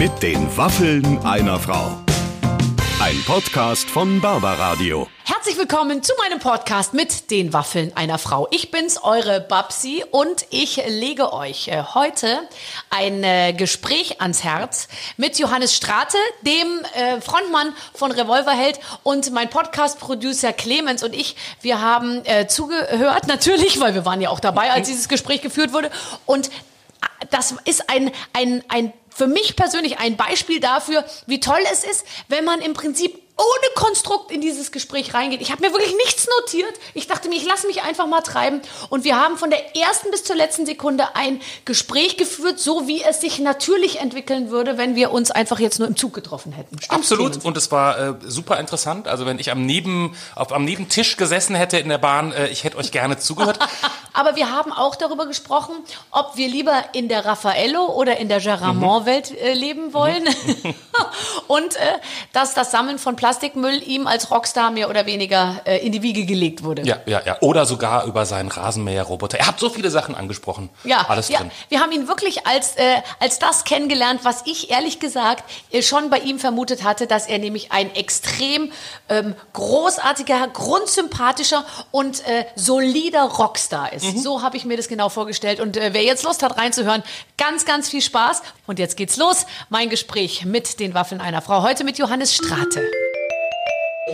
Mit den Waffeln einer Frau. Ein Podcast von Barbaradio. Herzlich willkommen zu meinem Podcast mit den Waffeln einer Frau. Ich bin's, eure Babsi, und ich lege euch äh, heute ein äh, Gespräch ans Herz mit Johannes Strate, dem äh, Frontmann von Revolverheld und mein Podcast-Producer Clemens und ich. Wir haben zugehört, natürlich, weil wir waren ja auch dabei, als dieses Gespräch geführt wurde. Und das ist ein, ein, ein für mich persönlich ein Beispiel dafür, wie toll es ist, wenn man im Prinzip ohne Konstrukt in dieses Gespräch reingeht. Ich habe mir wirklich nichts notiert. Ich dachte mir, ich lasse mich einfach mal treiben. Und wir haben von der ersten bis zur letzten Sekunde ein Gespräch geführt, so wie es sich natürlich entwickeln würde, wenn wir uns einfach jetzt nur im Zug getroffen hätten. Stimmt's, Absolut. Und es war äh, super interessant. Also wenn ich am Neben, auf, am Nebentisch gesessen hätte in der Bahn, äh, ich hätte euch gerne zugehört. Aber wir haben auch darüber gesprochen, ob wir lieber in der Raffaello oder in der Geramont-Welt äh, leben wollen. Mhm. Und äh, dass das Sammeln von Plastik Plastikmüll ihm als Rockstar mehr oder weniger äh, in die Wiege gelegt wurde. Ja, ja, ja. Oder sogar über seinen Rasenmäherroboter. Er hat so viele Sachen angesprochen. Ja, alles ja, drin. Wir haben ihn wirklich als, äh, als das kennengelernt, was ich ehrlich gesagt äh, schon bei ihm vermutet hatte, dass er nämlich ein extrem ähm, großartiger, grundsympathischer und äh, solider Rockstar ist. Mhm. So habe ich mir das genau vorgestellt. Und äh, wer jetzt Lust hat reinzuhören, ganz, ganz viel Spaß. Und jetzt geht's los. Mein Gespräch mit den Waffeln einer Frau. Heute mit Johannes Strate.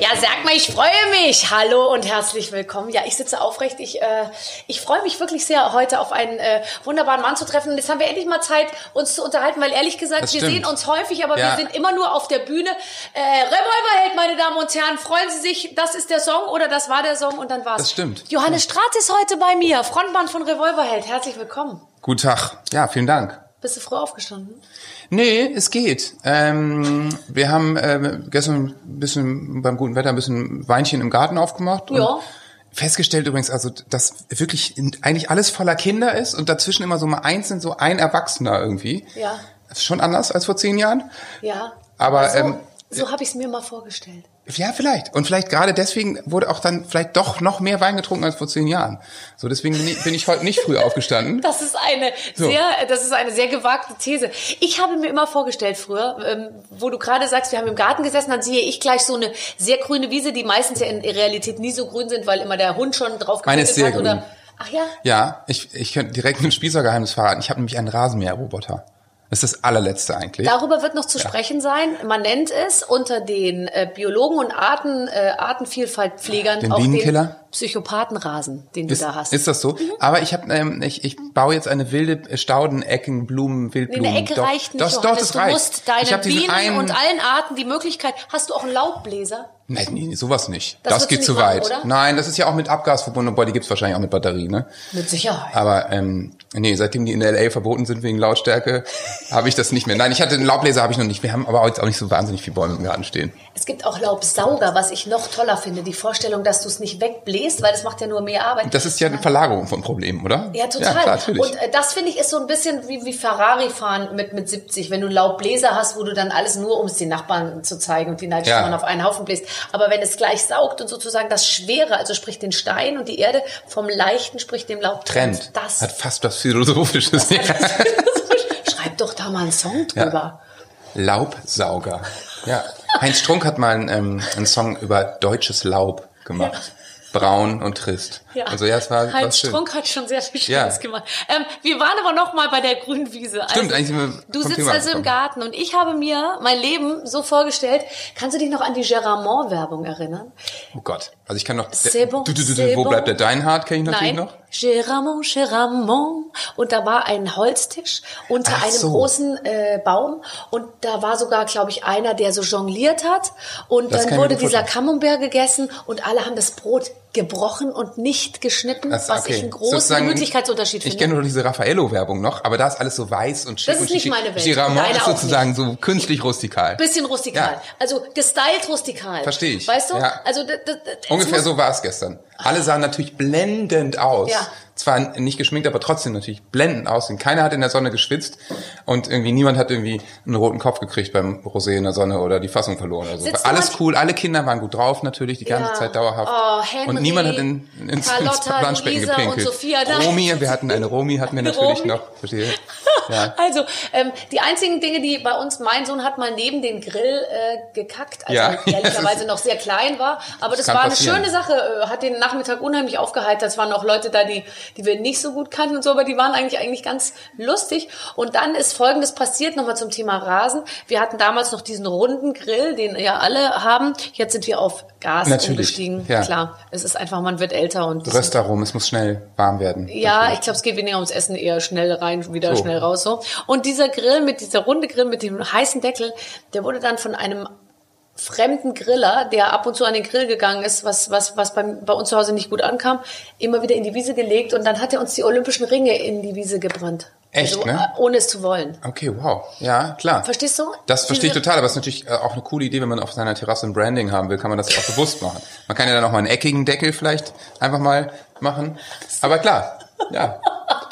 Ja, sag mal, ich freue mich. Hallo und herzlich willkommen. Ja, ich sitze aufrecht. Ich, äh, ich freue mich wirklich sehr, heute auf einen äh, wunderbaren Mann zu treffen. Und jetzt haben wir endlich mal Zeit, uns zu unterhalten, weil ehrlich gesagt, wir sehen uns häufig, aber ja. wir sind immer nur auf der Bühne. Äh, Revolverheld, meine Damen und Herren, freuen Sie sich, das ist der Song oder das war der Song und dann war's. Das stimmt. Johannes Strat ist heute bei mir, Frontmann von Revolverheld. Herzlich willkommen. Guten Tag. Ja, vielen Dank. Bist du früh aufgestanden? Nee, es geht. Ähm, wir haben äh, gestern ein bisschen beim guten Wetter ein bisschen Weinchen im Garten aufgemacht. Ja. Festgestellt übrigens, also dass wirklich eigentlich alles voller Kinder ist und dazwischen immer so mal einzeln so ein Erwachsener irgendwie. Ja. Das ist schon anders als vor zehn Jahren. Ja. Aber so, ähm, so habe ich es mir mal vorgestellt. Ja, vielleicht. Und vielleicht gerade deswegen wurde auch dann vielleicht doch noch mehr Wein getrunken als vor zehn Jahren. So, deswegen bin ich, bin ich heute nicht früh aufgestanden. Das ist eine so. sehr, das ist eine sehr gewagte These. Ich habe mir immer vorgestellt früher, ähm, wo du gerade sagst, wir haben im Garten gesessen, dann sehe ich gleich so eine sehr grüne Wiese, die meistens ja in Realität nie so grün sind, weil immer der Hund schon drauf Meine ist sehr hat. Grün. Oder, ach ja? Ja, ich, ich könnte direkt ein Spießergeheimnis verraten. Ich habe nämlich einen Rasenmäherroboter. Das ist das allerletzte eigentlich. Darüber wird noch zu ja. sprechen sein. Man nennt es unter den äh, Biologen und Arten, äh, Artenvielfaltpflegern den auch Bienenkiller? Psychopathenrasen, den ist, du da hast. Ist das so? Mhm. Aber ich habe, ähm, ich, ich baue jetzt eine wilde Staudenecken, Blumen, Wildblumen. Nee, eine Ecke doch, reicht nicht. Doch, doch, das du reicht. musst deine Bienen und allen Arten die Möglichkeit. Hast du auch einen Laubbläser? Nein, nee, sowas nicht. Das, das geht zu weit. Machen, Nein, das ist ja auch mit Abgas verbunden, obwohl die gibt's wahrscheinlich auch mit Batterie, ne? Mit Sicherheit. Aber ähm, nee, seitdem die in LA verboten sind wegen Lautstärke, habe ich das nicht mehr. Nein, ich hatte einen Laubbläser, habe ich noch nicht. Wir haben aber jetzt auch nicht so wahnsinnig viele Bäume im Garten stehen. Es gibt auch Laubsauger, was ich noch toller finde. Die Vorstellung, dass du es nicht wegbläst, weil das macht ja nur mehr Arbeit. Das ist ja eine Verlagerung von Problemen, oder? Ja, total. Ja, klar, natürlich. Und äh, das finde ich ist so ein bisschen wie, wie Ferrari fahren mit, mit 70. Wenn du Laubbläser hast, wo du dann alles nur, um es den Nachbarn zu zeigen und die Neidschauern ja. auf einen Haufen bläst. Aber wenn es gleich saugt und sozusagen das Schwere, also sprich den Stein und die Erde vom Leichten, sprich dem Laub trennt. Das hat fast was Philosophisches. Ja. Schreib doch da mal einen Song drüber. Ja. Laubsauger. Ja. Heinz Strunk hat mal einen, ähm, einen Song über deutsches Laub gemacht. Braun und trist. Ja. Also ja, es war Heinz Strunk hat schon sehr viel Schönes ja. gemacht. Ähm, wir waren aber noch mal bei der grünen Wiese. Also, Stimmt, eigentlich sind wir Du sitzt Thema also im Garten und ich habe mir mein Leben so vorgestellt. Kannst du dich noch an die Geramont-Werbung erinnern? Oh Gott, also ich kann noch. C'est bon, du, du, du, wo bleibt der Deinhard? Kenne ich natürlich Nein. noch. Geramont, Geramont. Und da war ein Holztisch unter Ach einem so. großen äh, Baum und da war sogar, glaube ich, einer, der so jongliert hat. Und das dann wurde dieser Camembert gegessen und alle haben das Brot gebrochen und nicht geschnitten, das, was okay. ich einen großen Gemütlichkeitsunterschied finde. Ich kenne nur diese Raffaello-Werbung noch, aber da ist alles so weiß und schick. Das ist nicht meine Welt. Giramont ist sozusagen so künstlich rustikal. Bisschen rustikal. Ja. Also gestylt rustikal. Verstehe ich. Weißt du? Ja. Also Ungefähr so war es gestern. Alle sahen natürlich blendend aus. Ja zwar nicht geschminkt, aber trotzdem natürlich blendend aussehen. Keiner hat in der Sonne geschwitzt und irgendwie niemand hat irgendwie einen roten Kopf gekriegt beim Rosé in der Sonne oder die Fassung verloren. Also alles cool, alle Kinder waren gut drauf natürlich, die ganze ja. Zeit dauerhaft. Oh, Henry, und niemand hat in, ins, ins Planschbecken gepinkelt. Und Sophia, Romi, wir hatten eine Romi, hatten wir natürlich Romi. noch. Verstehe. Ja. Also, ähm, die einzigen Dinge, die bei uns, mein Sohn hat mal neben den Grill äh, gekackt, als Ja. er ehrlicherweise noch sehr klein war. Aber das kann war eine passieren. schöne Sache, äh, hat den Nachmittag unheimlich aufgeheitert. Es waren auch Leute da, die, die wir nicht so gut kannten und so, aber die waren eigentlich, eigentlich ganz lustig. Und dann ist Folgendes passiert, nochmal zum Thema Rasen. Wir hatten damals noch diesen runden Grill, den ja alle haben. Jetzt sind wir auf Gas Natürlich, umgestiegen. ja. Klar, es ist einfach, man wird älter und Röst darum, es muss schnell warm werden. ja, ich glaube, es geht weniger ums Essen, eher schnell rein, wieder So. schnell raus so. Und dieser Grill mit dieser runde Grill mit dem heißen Deckel, der wurde dann von einem fremden Griller, der ab und zu an den Grill gegangen ist, was was was bei, bei uns zu Hause nicht gut ankam, immer wieder in die Wiese gelegt und dann hat er uns die olympischen Ringe in die Wiese gebrannt. Echt, also, ne? äh, ohne es zu wollen. Okay, wow. Ja, klar. Verstehst du? Das verstehe ich total, aber es ist natürlich äh, auch eine coole Idee, wenn man auf seiner Terrasse ein Branding haben will, kann man das auch bewusst machen. Man kann ja dann auch mal einen eckigen Deckel vielleicht einfach mal machen. Aber klar, ja,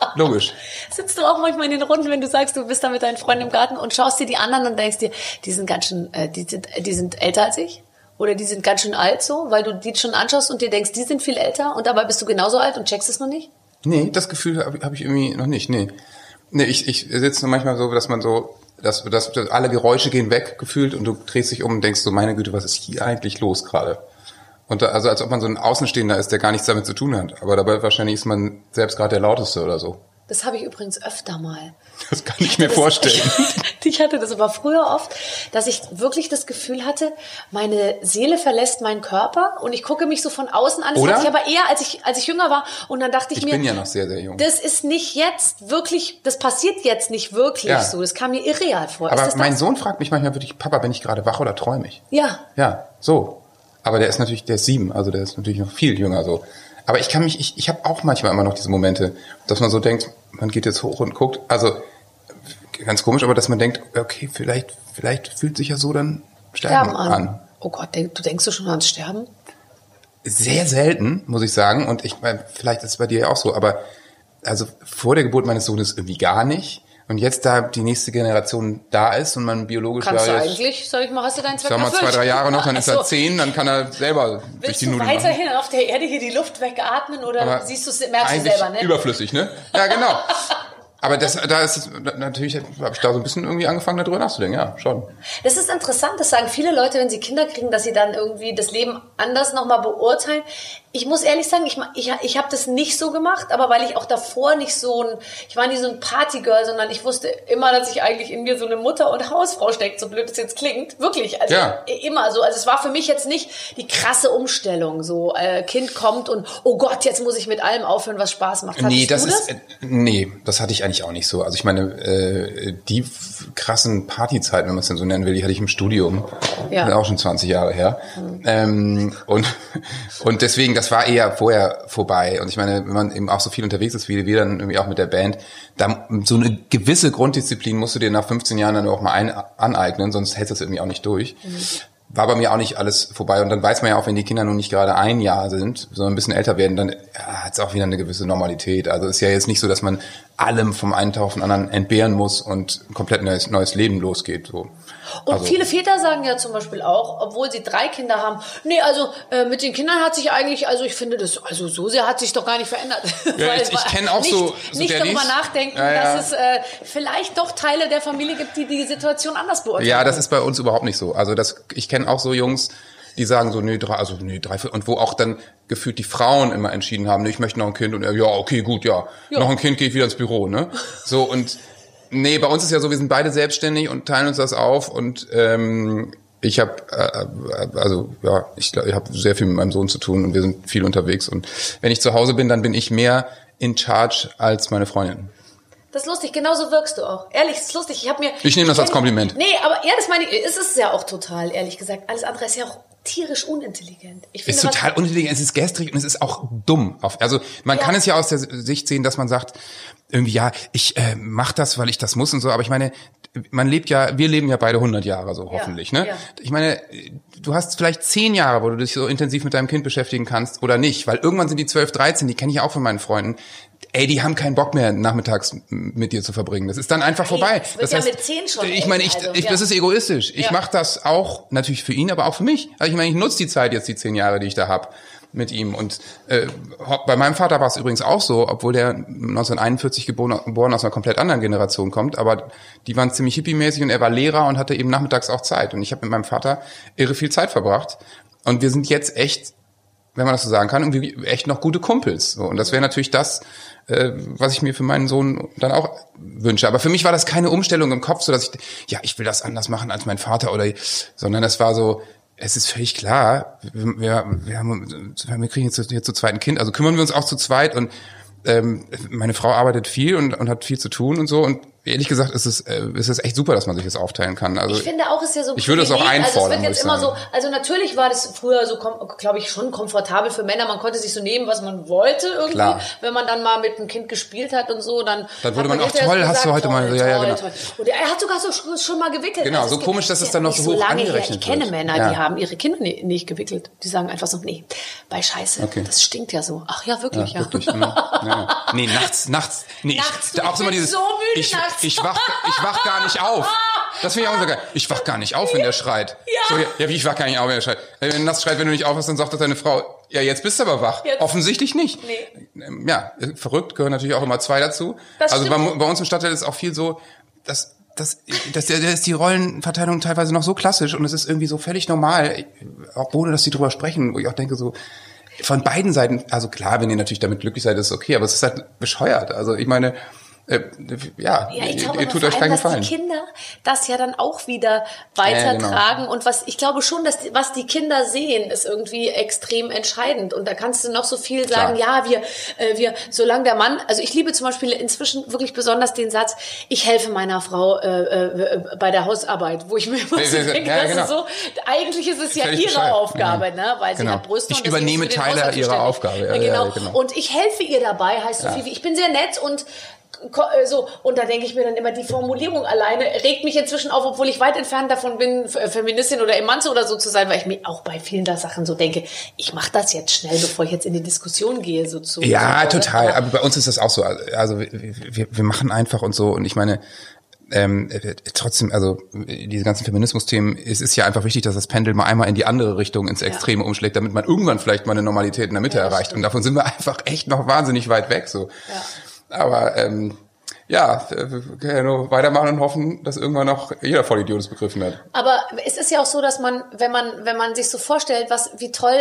logisch. Sitzt du auch manchmal in den Runden, wenn du sagst, du bist da mit deinen Freunden im Garten und schaust dir die anderen und denkst dir, die sind ganz schön, äh, die sind, die sind älter als ich? Oder die sind ganz schön alt so, weil du die schon anschaust und dir denkst, die sind viel älter und dabei bist du genauso alt und checkst es noch nicht? Nee, das Gefühl habe hab ich irgendwie noch nicht. Nee. Nee, ich, ich sitze nur manchmal so, dass man so, dass, dass, dass alle Geräusche gehen weg gefühlt und du drehst dich um und denkst so, meine Güte, was ist hier eigentlich los gerade? Und da, also als ob man so ein Außenstehender ist, der gar nichts damit zu tun hat. Aber dabei wahrscheinlich ist man selbst gerade der lauteste oder so. Das habe ich übrigens öfter mal. Das kann ich mir Das- vorstellen. ich hatte das aber früher oft, dass ich wirklich das Gefühl hatte, meine Seele verlässt meinen Körper und ich gucke mich so von außen an. Das Oder? hatte ich aber eher, als ich, als ich jünger war. Und dann dachte ich, Ich mir, bin ja noch sehr, sehr jung. das ist nicht jetzt wirklich, das passiert jetzt nicht wirklich Ja. so. Das kam mir irreal vor. Aber mein das? Sohn fragt mich manchmal wirklich, Papa, bin ich gerade wach oder träume ich? Ja. Ja, so. Aber der ist natürlich, der ist sieben, also der ist natürlich noch viel jünger so. Aber ich kann mich, ich, ich habe auch manchmal immer noch diese Momente, dass man so denkt, man geht jetzt hoch und guckt, also ganz komisch, aber dass man denkt, okay, vielleicht, vielleicht fühlt sich ja so dann Sterben, Sterben an. an. Oh Gott, denk, du denkst du schon ans Sterben? Sehr selten, muss ich sagen. Und ich meine, vielleicht ist es bei dir ja auch so, aber also vor der Geburt meines Sohnes irgendwie gar nicht. Und jetzt, da die nächste Generation da ist und man biologisch Kannst du ja jetzt, eigentlich, sag ich mal, hast du deinen Zweck sag mal, zwei, drei Jahre noch, dann ist er so. zehn, dann kann er selber durch Willst die du Nudeln machen. weiterhin auf der Erde hier die Luft wegatmen oder Aber siehst du es, merkst du selber, ne? Überflüssig, ne? Ja, genau. Aber das, da ist es, natürlich habe ich da so ein bisschen irgendwie angefangen, darüber nachzudenken, ja, schon. Das ist interessant, das sagen viele Leute, wenn sie Kinder kriegen, dass sie dann irgendwie das Leben anders nochmal beurteilen. Ich muss ehrlich sagen, ich, ich, ich habe das nicht so gemacht, aber weil ich auch davor nicht so ein, ich war nie so ein Partygirl, sondern ich wusste immer, dass ich eigentlich in mir so eine Mutter und Hausfrau steckt, so blöd es jetzt klingt. Wirklich, also Ja. immer so. Also es war für mich jetzt nicht die krasse Umstellung, so äh, Kind kommt und oh Gott, jetzt muss ich mit allem aufhören, was Spaß macht. Nee, das du ist, äh, nee, das hatte ich eigentlich auch nicht so. Also ich meine, äh, die krassen Partyzeiten, wenn man es denn so nennen will, die hatte ich im Studium. Ja. Ist auch schon 20 Jahre her. Ähm, und, und deswegen, das war eher vorher vorbei. Und ich meine, wenn man eben auch so viel unterwegs ist, wie wir dann irgendwie auch mit der Band, da so eine gewisse Grunddisziplin musst du dir nach 15 Jahren dann auch mal ein, aneignen, sonst hältst du es irgendwie auch nicht durch. War bei mir auch nicht alles vorbei. Und dann weiß man ja auch, wenn die Kinder nun nicht gerade ein Jahr sind, sondern ein bisschen älter werden, dann ja, hat es auch wieder eine gewisse Normalität. Also ist ja jetzt nicht so, dass man allem vom einen Tag auf den anderen entbehren muss und komplett neues, neues Leben losgeht. So. Und Also- viele Väter sagen ja zum Beispiel auch, obwohl sie drei Kinder haben, nee, also äh, mit den Kindern hat sich eigentlich, also ich finde das, also so sehr hat sich doch gar nicht verändert. Ja, Weil ich- ich war kenn auch nicht, so- so nicht darüber nachdenken, Ja, ja. dass es äh, vielleicht doch Teile der Familie gibt, die die Situation anders beurteilen. Ja, das ist bei uns überhaupt nicht so. Also das, ich kenne auch so Jungs, die sagen so, nee, drei, also nee, drei, vier, und wo auch dann gefühlt die Frauen immer entschieden haben, nee, ich möchte noch ein Kind und er, ja, okay, gut, ja, noch ein Kind geht wieder ins Büro, ne? So und nee, bei uns ist ja so, wir sind beide selbstständig und teilen uns das auf und ähm, ich habe äh, also ja, ich, glaub, ich habe sehr viel mit meinem Sohn zu tun und wir sind viel unterwegs und wenn ich zu Hause bin, dann bin ich mehr in charge als meine Freundin. Das ist lustig, genauso wirkst du auch. Ehrlich, das ist lustig. Ich habe mir. Ich nehme das als Kompliment. Nee, aber ja, das meine ich. Es ist ja auch total, ehrlich gesagt. Alles andere ist ja auch tierisch unintelligent. Ich ist finde, was- total unintelligent, es ist gestrig und es ist auch dumm. Also man Ja. kann es ja aus der Sicht sehen, dass man sagt, irgendwie ja, ich äh, mache das, weil ich das muss und so, aber ich meine, man lebt ja, wir leben ja beide 100 Jahre so hoffentlich, ne? ja. Ich meine, du hast vielleicht 10 Jahre, wo du dich so intensiv mit deinem Kind beschäftigen kannst oder nicht, weil irgendwann sind die 12, 13, die kenne ich auch von meinen Freunden. Ey, die haben keinen Bock mehr, nachmittags mit dir zu verbringen. Das ist dann einfach vorbei. es wird ja mit 10 schon Ich meine, ich, also, ich, ja. das ist egoistisch. Ich Ja. mache das auch natürlich für ihn, aber auch für mich. Also ich meine, ich nutze die Zeit jetzt, die zehn Jahre, die ich da hab. mit ihm. Und äh, bei meinem Vater war es übrigens auch so, obwohl der 1941 geboren, geboren aus einer komplett anderen Generation kommt, aber die waren ziemlich hippiemäßig und er war Lehrer und hatte eben nachmittags auch Zeit. Und ich habe mit meinem Vater irre viel Zeit verbracht. Und wir sind jetzt echt, wenn man das so sagen kann, irgendwie echt noch gute Kumpels. Und das wäre natürlich das, äh, was ich mir für meinen Sohn dann auch wünsche. Aber für mich war das keine Umstellung im Kopf, so dass ich, ja, ich will das anders machen als mein Vater oder, sondern das war so, es ist völlig klar, wir, wir, haben, wir kriegen jetzt, jetzt zu zweiten Kind, also kümmern wir uns auch zu zweit und ähm, meine Frau arbeitet viel und, und hat viel zu tun und so und ehrlich gesagt ist es, äh, ist es echt super, dass man sich das aufteilen kann. Also ich finde auch, ist ja so. Ich würde es auch einfordern. Also es wird jetzt immer so. Also natürlich war das früher so, glaube ich, schon komfortabel für Männer. Man konnte sich so nehmen, was man wollte irgendwie. Klar. Wenn man dann mal mit einem Kind gespielt hat und so, dann. Dann wurde man, auch toll. Gesagt, hast du heute toll, mal? Ja, ja, genau. Toll. Und er hat sogar so schon mal gewickelt. Genau, also so komisch, dass es dann noch so hoch so angerechnet her. Ich kenne Männer, ja. die haben ihre Kinder nicht gewickelt. Die sagen einfach so, nee, bei Scheiße, okay. das stinkt ja so. Ach ja, wirklich, ja. ja. Wirklich, ja. Nee, nachts, nachts. Nee, nachts, ich, auch immer dieses. So müde ich, nachts. Ich wach, ich wach gar nicht auf. Das finde ich auch so geil. Ich wach gar nicht auf, wenn der schreit. Ja. So, ja, wie ich wach gar nicht auf, wenn der schreit. Wenn er nachts schreit, wenn du nicht aufhast, dann sagt das deine Frau, ja, jetzt bist du aber wach. Jetzt. Offensichtlich nicht. Nee. Ähm, ja, verrückt gehören natürlich auch immer zwei dazu. Das also bei, bei, uns im Stadtteil ist auch viel so, dass das, das, das ist die Rollenverteilung teilweise noch so klassisch und es ist irgendwie so völlig normal, auch ohne dass die drüber sprechen, wo ich auch denke so, von beiden Seiten, also klar, wenn ihr natürlich damit glücklich seid, ist okay, aber es ist halt bescheuert. Also ich meine, äh, ja, ja ich glaube, ihr tut euch keinen Gefallen. Dass die Kinder das ja dann auch wieder weitertragen ja, genau. und was ich glaube schon, dass die, was die Kinder sehen, ist irgendwie extrem entscheidend und da kannst du noch so viel sagen. Klar. Ja, wir, äh, wir, solange der Mann, also ich liebe zum Beispiel inzwischen wirklich besonders den Satz: Ich helfe meiner Frau äh, äh, bei der Hausarbeit, wo ich mir immer so denke, ja, genau. so, eigentlich ist es ja ihre bescheid. Aufgabe, ja. ne, weil genau. sie hat Brüste ich und übernehme Teile ihrer Aufgabe. Ja, genau. genau. Und ich helfe ihr dabei, heißt so viel wie ich bin sehr nett und so und da denke ich mir dann immer die Formulierung alleine regt mich inzwischen auf, obwohl ich weit entfernt davon bin, äh, Feministin oder Emanze oder so zu sein, weil ich mir auch bei vielen der Sachen so denke, ich mache das jetzt schnell, bevor ich jetzt in die Diskussion gehe so zu. Ja, so, total. Aber, aber bei uns ist das auch so. Also wir, wir, wir machen einfach und so und ich meine ähm, trotzdem, also diese ganzen Feminismus-Themen, es ist ja einfach wichtig, dass das Pendel mal einmal in die andere Richtung, ins Extreme ja. umschlägt, damit man irgendwann vielleicht mal eine Normalität in der Mitte ja, erreicht. Stimmt. Und davon sind wir einfach echt noch wahnsinnig weit weg. So. Ja. Aber ähm, ja, wir können ja nur weitermachen und hoffen, dass irgendwann noch jeder Vollidiot es begriffen hat. Aber es ist ja auch so, dass man, wenn man, wenn man sich so vorstellt, was, wie toll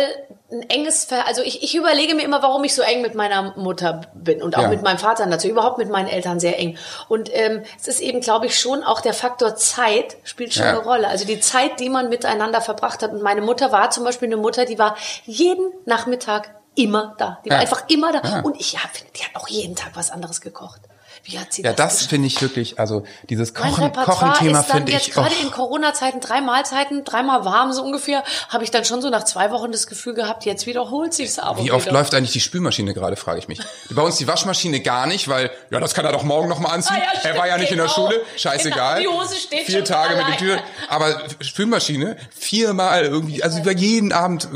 ein enges Ver also ich, ich überlege mir immer, warum ich so eng mit meiner Mutter bin und auch ja. mit meinem Vater natürlich, überhaupt mit meinen Eltern sehr eng. Und ähm, es ist eben, glaube ich, schon auch der Faktor Zeit spielt schon ja. eine Rolle. Also die Zeit, die man miteinander verbracht hat. Und meine Mutter war zum Beispiel eine Mutter, die war jeden Nachmittag immer da. Die war einfach immer da. Ja. Und ich ja, finde, die hat auch jeden Tag was anderes gekocht. Wie hat sie ja, das, das finde ich wirklich, also dieses Kochen, Kochen-Thema finde ich. Jetzt gerade in Corona-Zeiten, drei Mahlzeiten, dreimal warm so ungefähr, habe ich dann schon so nach zwei Wochen das Gefühl gehabt, jetzt wiederholt sich's aber. Wie oft wieder. läuft eigentlich die Spülmaschine gerade, frage ich mich. Bei uns die Waschmaschine gar nicht, weil, ja, das kann er doch morgen nochmal anziehen. Ah, ja, stimmt, er war ja nicht genau. in der genau. Schule, scheißegal. Genau, die Hose steht Vier Tage allein. mit der Tür. Aber Spülmaschine, viermal irgendwie, also über jeden Abend,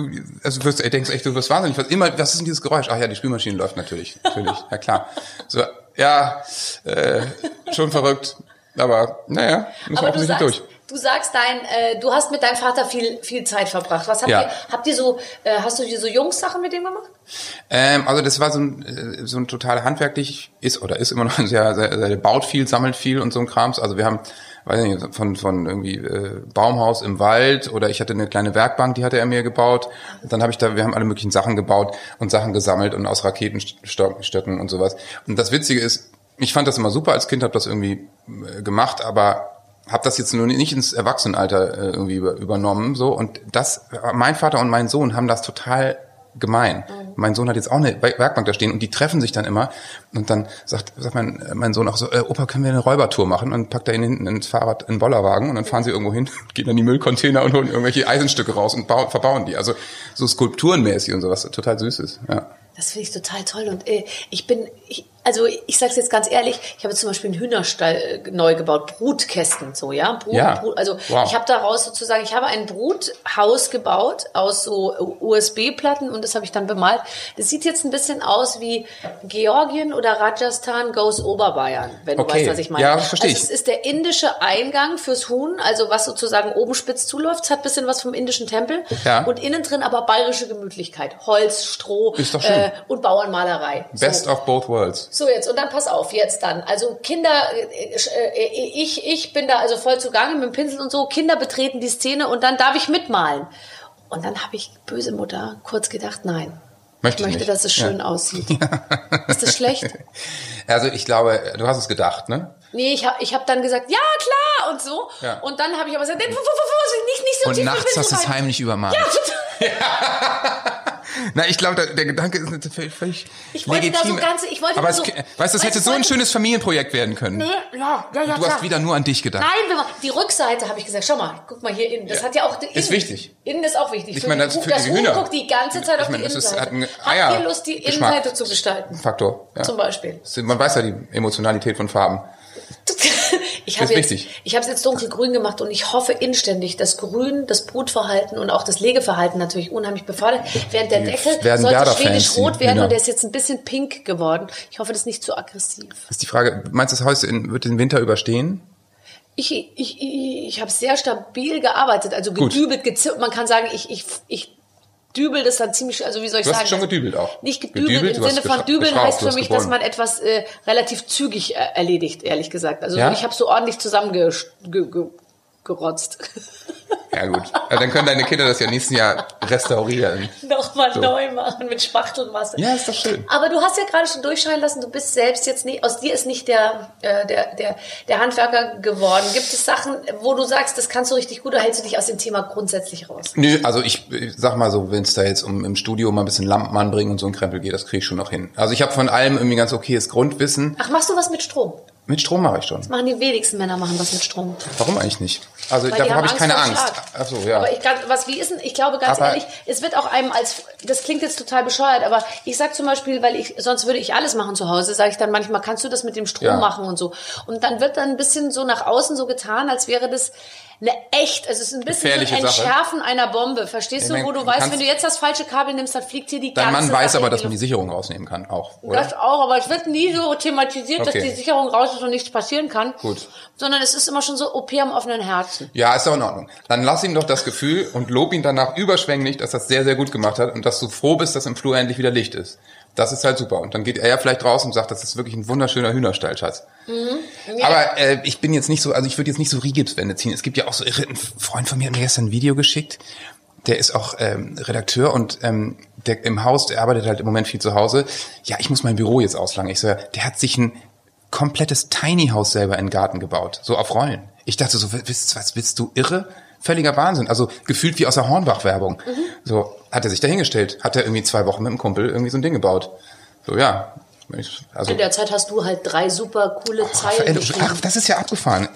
also du denkst echt, du wirst wahnsinnig, was immer, was ist denn dieses Geräusch? Ach ja, die Spülmaschine läuft natürlich, natürlich, ja klar. So, ja, äh, schon verrückt. Aber naja, müssen wir offensichtlich durch. Du sagst dein, äh, du hast mit deinem Vater viel viel Zeit verbracht. Was habt ja. ihr? Habt ihr so? Äh, hast du dir so Jungs-Sachen mit dem gemacht? Ähm, also das war so ein äh, so ein total handwerklich ist oder ist immer noch ein sehr, sehr, sehr baut viel, sammelt viel und so ein Krams. Also wir haben weiß nicht, von, von irgendwie äh, Baumhaus im Wald oder ich hatte eine kleine Werkbank, die hatte er mir gebaut. Und dann habe ich da, wir haben alle möglichen Sachen gebaut und Sachen gesammelt und aus Raketenstöcken und sowas. Und das Witzige ist, ich fand das immer super als Kind, habe das irgendwie äh, gemacht, aber habe das jetzt nur nicht ins Erwachsenenalter äh, irgendwie übernommen so und das mein Vater und mein Sohn haben das total gemein. Mhm. Mein Sohn hat jetzt auch eine Werkbank da stehen und die treffen sich dann immer und dann sagt, sagt mein, mein Sohn auch so, äh, Opa, können wir eine Räubertour machen? Und packt er ihn hinten ins Fahrrad, in den Bollerwagen und dann fahren sie irgendwo hin, gehen dann die Müllcontainer und holen irgendwelche Eisenstücke raus und bauen, verbauen die. Also so skulpturenmäßig und sowas, total süßes, ja. Das finde ich total toll und äh, ich bin, ich, Also ich sage es jetzt ganz ehrlich, ich habe zum Beispiel einen Hühnerstall äh, neu gebaut, Brutkästen so, ja. Brut, Ja. Brut, also Wow. ich habe daraus sozusagen, ich habe ein Bruthaus gebaut aus so USB-Platten und das habe ich dann bemalt. Das sieht jetzt ein bisschen aus wie Georgien oder Rajasthan goes Oberbayern, wenn du Okay. weißt, was ich meine. Ja, verstehe also ich. es ist der indische Eingang fürs Huhn, also was sozusagen oben spitz zuläuft, es hat ein bisschen was vom indischen Tempel Ja. und innen drin aber bayerische Gemütlichkeit, Holz, Stroh. Äh, und Bauernmalerei. Best so. of both worlds. So, jetzt, und dann pass auf, jetzt dann. Also Kinder, äh, äh, ich, ich bin da also voll zugange mit dem Pinsel und so. Kinder betreten die Szene und dann darf ich mitmalen. Und dann habe ich, böse Mutter, kurz gedacht, nein. Möchte ich möchte, nicht. dass es schön Ja. aussieht. Ist das schlecht? Also ich glaube, du hast es gedacht, ne? Nee, ich habe ich hab dann gesagt, ja, klar, und so. Ja. Und dann habe ich aber gesagt, nicht, nicht so Und tief nachts hast du es heimlich übermalt. Ja, total. Na, ich glaube, der, der Gedanke ist völlig, völlig Ich wollte da so legitim. ganze- ich wollte Aber da es, so- weißt du, das hätte so ein schönes Familienprojekt werden können. Nee, ja, ja, ja, Du klar. hast wieder nur an dich gedacht. Nein, wir die Rückseite habe ich gesagt, schau mal, guck mal hier innen. Das hat ja auch innen, Ist wichtig. Innen ist auch wichtig. Ich meine, das für das die Hühner. guckt die ganze Zeit Ich auf meine, die das ist- Innenseite. hat einen Habt Eier- ihr Lust, die Geschmack. Innenseite zu gestalten? Faktor. Ja. Zum Beispiel. Man weiß ja die Emotionalität von Farben. Ich habe Ist jetzt, ich habe es jetzt dunkelgrün gemacht und ich hoffe inständig, dass Grün das Brutverhalten und auch das Legeverhalten natürlich unheimlich befördert. Während der Deckel werden sollte schwedisch rot werden Hühner. und der ist jetzt ein bisschen pink geworden. Ich hoffe, das ist nicht zu aggressiv. Ist die Frage, meinst du, das Haus wird den Winter überstehen? Ich, ich, ich, ich habe sehr stabil gearbeitet, also gedübelt, gezirkt. Man kann sagen, ich, ich, ich dübel das dann ziemlich, also wie soll ich Du hast sagen? schon gedübelt auch. Nicht gedübelt, Gedübelt, im Sinne von dübeln heißt für mich, dass man etwas äh, relativ zügig äh, erledigt, ehrlich gesagt. Also Ja? ich habe so ordentlich zusammengerotzt. Ge, ge, gerotzt. Ja gut. Ja, dann können deine Kinder das ja nächsten Jahr restaurieren. Nochmal So. neu machen mit Spachtelmasse. Ja, ist doch schön. Aber du hast ja gerade schon durchscheinen lassen, du bist selbst jetzt nicht, aus dir ist nicht der, äh, der, der, der Handwerker geworden. Gibt es Sachen, wo du sagst, das kannst du richtig gut, oder hältst du dich aus dem Thema grundsätzlich raus? Nö, also ich, ich sag mal so, wenn es da jetzt um im Studio mal ein bisschen Lampen anbringen und so ein Krempel geht, das kriege ich schon noch hin. Also ich habe von allem irgendwie ganz okayes Grundwissen. Ach, machst du was mit Strom? Mit Strom mache ich schon. Machen die wenigsten Männer machen was mit Strom. Warum eigentlich nicht? Also Weil davor habe ich keine Angst. Ach so, ja. Aber ich kann, was wie ist denn, ich glaube ganz Aber- ehrlich, es wird auch einem als, das klingt jetzt total bescheuert, aber ich sag zum Beispiel, weil ich, sonst würde ich alles machen zu Hause, sage ich dann manchmal, kannst du das mit dem Strom Ja. machen und so. Und dann wird dann ein bisschen so nach außen so getan, als wäre das eine echt, also es ist ein bisschen so ein Gefährliche Sache. Entschärfen einer Bombe. Verstehst Ich du, wo du weißt, wenn du jetzt das falsche Kabel nimmst, dann fliegt hier die Dein ganze Mann weiß Sache aber, dass man die. Sicherung rausnehmen kann, auch, oder? Das auch, aber es wird nie so thematisiert, dass Okay. die Sicherung raus ist und nichts passieren kann. Gut. Sondern es ist immer schon so OP am offenen Herzen. Ja, ist doch in Ordnung. Dann lass ihm doch das Gefühl und lob ihn danach überschwänglich, dass er das sehr, sehr gut gemacht hat und dass du froh bist, dass im Flur endlich wieder Licht ist. Das ist halt super. Und dann geht er ja vielleicht raus und sagt, das ist wirklich ein wunderschöner Hühnerstall, Schatz. Aber äh, ich bin jetzt nicht so, also ich würde jetzt nicht so Rigipswände ziehen. Es gibt ja auch so, ein Freund von mir hat mir gestern ein Video geschickt. Der ist auch ähm, Redakteur und ähm, der im Haus, der arbeitet halt im Moment viel zu Hause. Ja, ich muss mein Büro jetzt auslangen. Ich so, ja, der hat sich ein komplettes Tiny House selber in den Garten gebaut, so auf Rollen. Ich dachte so, was, was bist du irre? Völliger Wahnsinn. Also gefühlt wie aus der Hornbach-Werbung. So hat er sich dahingestellt, hat er irgendwie zwei Wochen mit dem Kumpel irgendwie so ein Ding gebaut. So ja, also In der Zeit hast du halt drei super coole Zeilen geschrieben. ach, das ist ja abgefahren.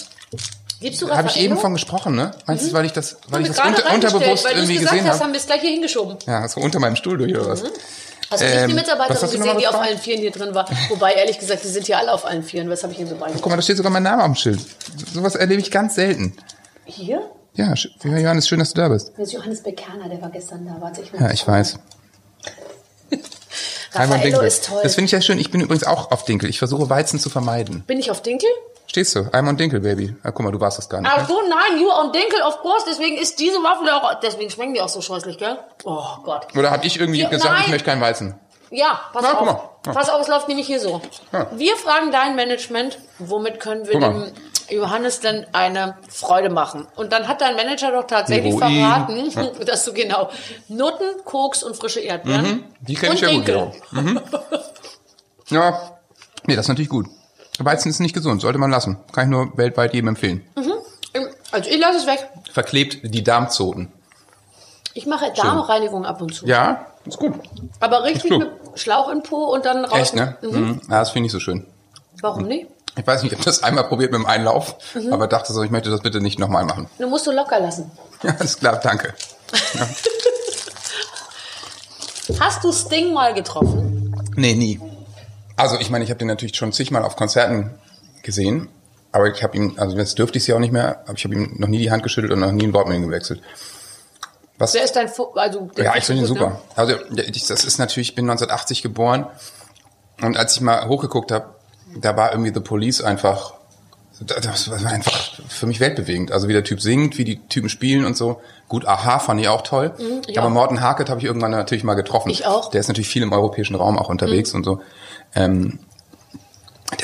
Gibst du habe ich eben von gesprochen, ne? Meinst du, weil ich das, weil ich das unter, unterbewusst weil irgendwie gesagt gesehen hast, habe? haben wir es gleich hier hingeschoben. Ja, so unter meinem Stuhl durch oder was? Hast du nicht Ähm, die Mitarbeiterin gesehen, die auf allen Vieren hier drin war? Wobei, ehrlich gesagt, die sind hier alle auf allen Vieren. Was habe ich Ihnen so beigebracht? Guck mal, da steht sogar mein Name am Schild. Sowas erlebe ich ganz selten. Hier? Ja, Johannes, schön, dass du da bist. Das ist Johannes Bekerner, der war gestern da. Warte, ich Ja, ich weiß. Einmal Raffaello Dinkel. ist toll. Das finde ich ja schön. Ich bin übrigens auch auf Dinkel. Ich versuche Weizen zu vermeiden. Bin ich auf Dinkel? Stehst du? Einmal Dinkel, Baby. Ah, guck mal, du warst das gar nicht. Ach so, nein, you on Dinkel, of course. Deswegen ist diese Waffel auch, deswegen schmecken die auch so scheußlich, gell? Oh Gott. Oder habe ich irgendwie Ja, gesagt, ich nein. möchte keinen Weizen? Ja, pass Na, auf. guck mal. Ja. Pass auf, es läuft nämlich hier so. Ja. Wir fragen dein Management, womit können wir dem Johannes denn eine Freude machen? Und dann hat dein Manager doch tatsächlich Heroin. verraten, dass du genau Nutten, Koks und frische Erdbeeren Mhm. Die kenn ich ja gut, Dinkel. Ja. Nee, das ist natürlich gut. Weizen ist nicht gesund, sollte man lassen. Kann ich nur weltweit jedem empfehlen. Also ich lasse es weg. Verklebt die Darmzoten. Ich mache Darmreinigung ab und zu. Ja, ist gut. Aber richtig Ist mit. Schlauch im Po und dann raus. Echt, ne? Mhm. Ja, das finde ich so schön. Warum nicht? Ich weiß nicht, ich habe das einmal probiert mit dem Einlauf, Mhm. aber dachte so, ich möchte das bitte nicht nochmal machen. Du musst du locker lassen. Ja, alles klar, danke. Hast du Sting mal getroffen? Nee, nie. Also ich meine, ich habe den natürlich schon zigmal auf Konzerten gesehen, aber ich habe ihm, also jetzt dürfte ich es ja auch nicht mehr, aber ich habe ihm noch nie die Hand geschüttelt und noch nie ein Wort mit ihm gewechselt. Was, Wer ist dein, Fu also ja, ich finde ihn super. Ne? Also das ist natürlich, ich bin 1980 geboren und als ich mal hochgeguckt habe, da war irgendwie The Police einfach, das war einfach für mich weltbewegend. Also wie der Typ singt, wie die Typen spielen und so. Gut, Aha fand ich auch toll. Mhm, aber Morten Harket habe ich irgendwann natürlich mal getroffen. Ich auch. Der ist natürlich viel im europäischen Raum auch unterwegs mhm. und so. Ähm,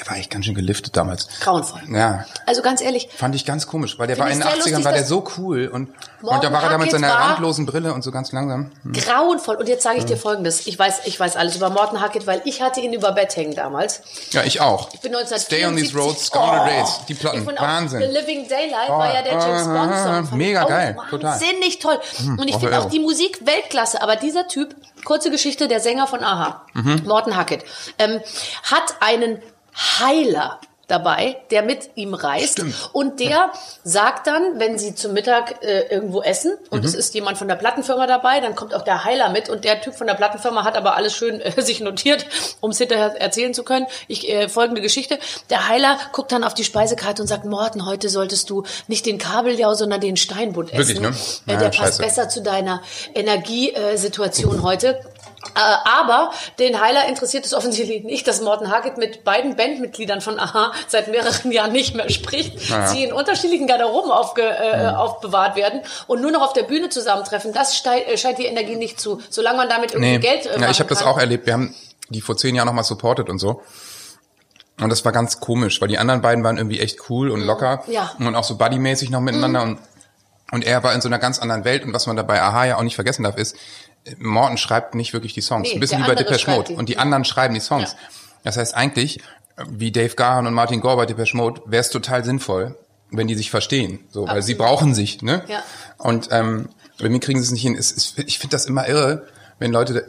war echt ganz schön geliftet damals. Grauenvoll. Ja. Also ganz ehrlich. Fand ich ganz komisch, weil der war in den 80ern, lustig, war der so cool und, und da war er da mit seiner randlosen Brille und so ganz langsam. Hm. Grauenvoll. Und jetzt sage ich dir Folgendes. Ich weiß, ich weiß alles über Morten Hackett, weil ich hatte ihn über Bett hängen damals. Ja, ich auch. Ich bin 1974. Stay on these roads, Scoundrel oh, Days. Die Platten. Wahnsinn. The Living Daylight oh, war ja der James uh, Bond Song. Mega geil. Total. Wahnsinnig toll. Hm, und ich finde auch die Musik Weltklasse. Aber dieser Typ, kurze Geschichte, der Sänger von Aha, mhm. Morten Hackett, ähm, hat einen Heiler dabei, der mit ihm reist. Stimmt. Und der sagt dann, wenn sie zum Mittag äh, irgendwo essen und mhm. es ist jemand von der Plattenfirma dabei, dann kommt auch der Heiler mit und der Typ von der Plattenfirma hat aber alles schön äh, sich notiert, um es hinterher erzählen zu können. Ich äh, folgende Geschichte. Der Heiler guckt dann auf die Speisekarte und sagt, Morten, heute solltest du nicht den Kabeljau, sondern den Steinbutt essen. Wirklich, ne? Äh, ja, der passt besser zu deiner Energiesituation heute. Äh, aber den Heiler interessiert es offensichtlich nicht, dass Morten Hackett mit beiden Bandmitgliedern von Aha seit mehreren Jahren nicht mehr spricht. Naja. Sie in unterschiedlichen Garderoben aufge, äh, mhm. aufbewahrt werden und nur noch auf der Bühne zusammentreffen. Das äh, scheint die Energie nicht zu, solange man damit irgendwie nee. Geld äh, Ja, ich habe das auch erlebt. Wir haben die vor zehn Jahren nochmal supportet und so. Und das war ganz komisch, weil die anderen beiden waren irgendwie echt cool und mhm. locker ja. und auch so buddymäßig noch miteinander mhm. und und er war in so einer ganz anderen Welt und was man dabei Aha ja auch nicht vergessen darf ist, Morten schreibt nicht wirklich die Songs. Nee, ein bisschen wie bei Depeche Mode. Und die anderen schreiben die Songs. Ja. Das heißt eigentlich, wie Dave Gahan und Martin Gore bei Depeche Mode, wäre es total sinnvoll, wenn die sich verstehen. So, Absolut. weil sie brauchen sich, ne? Ja. Und ähm, bei mir kriegen sie es nicht hin. Es, es, ich finde das immer irre, wenn Leute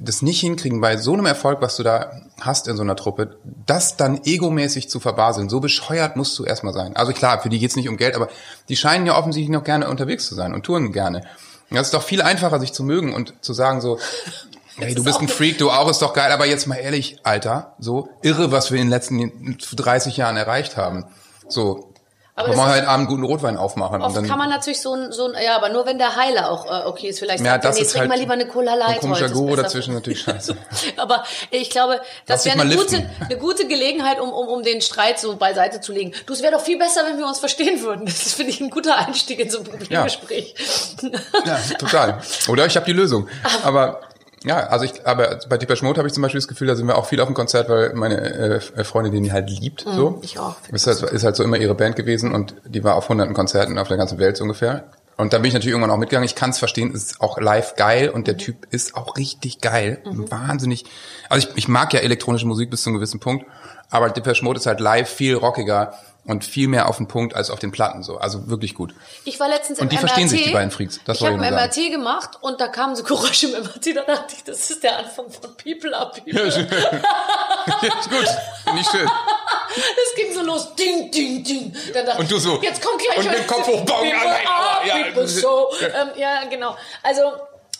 das nicht hinkriegen, bei so einem Erfolg, was du da hast in so einer Truppe, das dann egomäßig zu verbaseln. So bescheuert musst du erstmal sein. Also klar, für die geht's nicht um Geld, aber die scheinen ja offensichtlich noch gerne unterwegs zu sein und touren gerne. Das ist doch viel einfacher, sich zu mögen und zu sagen so, hey, du bist ein Freak, du auch, ist doch geil, aber jetzt mal ehrlich, Alter, so irre, was wir in den letzten 30 Jahren erreicht haben. So, aber man heute Abend guten Rotwein aufmachen. Oft und dann kann man natürlich so ein, so ein, ja, aber nur wenn der Heiler auch äh, okay ist. Vielleicht ja, sagt das nee, ist trink halt mal lieber eine Cola Light ein komischer. Guru dazwischen natürlich scheiße. aber ich glaube, das wäre eine gute, eine gute Gelegenheit, um, um, um den Streit so beiseite zu legen. Du, es wäre doch viel besser, wenn wir uns verstehen würden. Das finde ich, ein guter Einstieg in so ein Problemgespräch. Ja, ja total. Oder ich habe die Lösung. Aber ja, also ich, aber bei Deepesh Mode habe ich zum Beispiel das Gefühl, da sind wir auch viel auf dem Konzert, weil meine äh, Freundin den halt liebt. Mhm, so. Ich auch. Ist halt, ist halt so immer ihre Band gewesen und die war auf hunderten Konzerten auf der ganzen Welt so ungefähr. Und da bin ich natürlich irgendwann auch mitgegangen. Ich kann es verstehen, es ist auch live geil und der mhm. Typ ist auch richtig geil. Mhm. Wahnsinnig. Also ich, ich mag ja elektronische Musik bis zu einem gewissen Punkt, aber Deepesh Mode ist halt live viel rockiger und viel mehr auf den Punkt als auf den Platten so. Also wirklich gut. Ich war letztens und die im verstehen MRT. sich die beiden Freaks. Das ich habe ein MRT gemacht und da kamen so Geräusche im MRT. Da dachte ich, das ist der Anfang von People Up People. Ja, schön. ja, gut, nicht schön. Das ging so los, ding, ding, ding. Dann dachte und du so. Jetzt kommt gleich und mit dem Kopf hoch. People up, ja, people so. Ähm, ja, genau. Also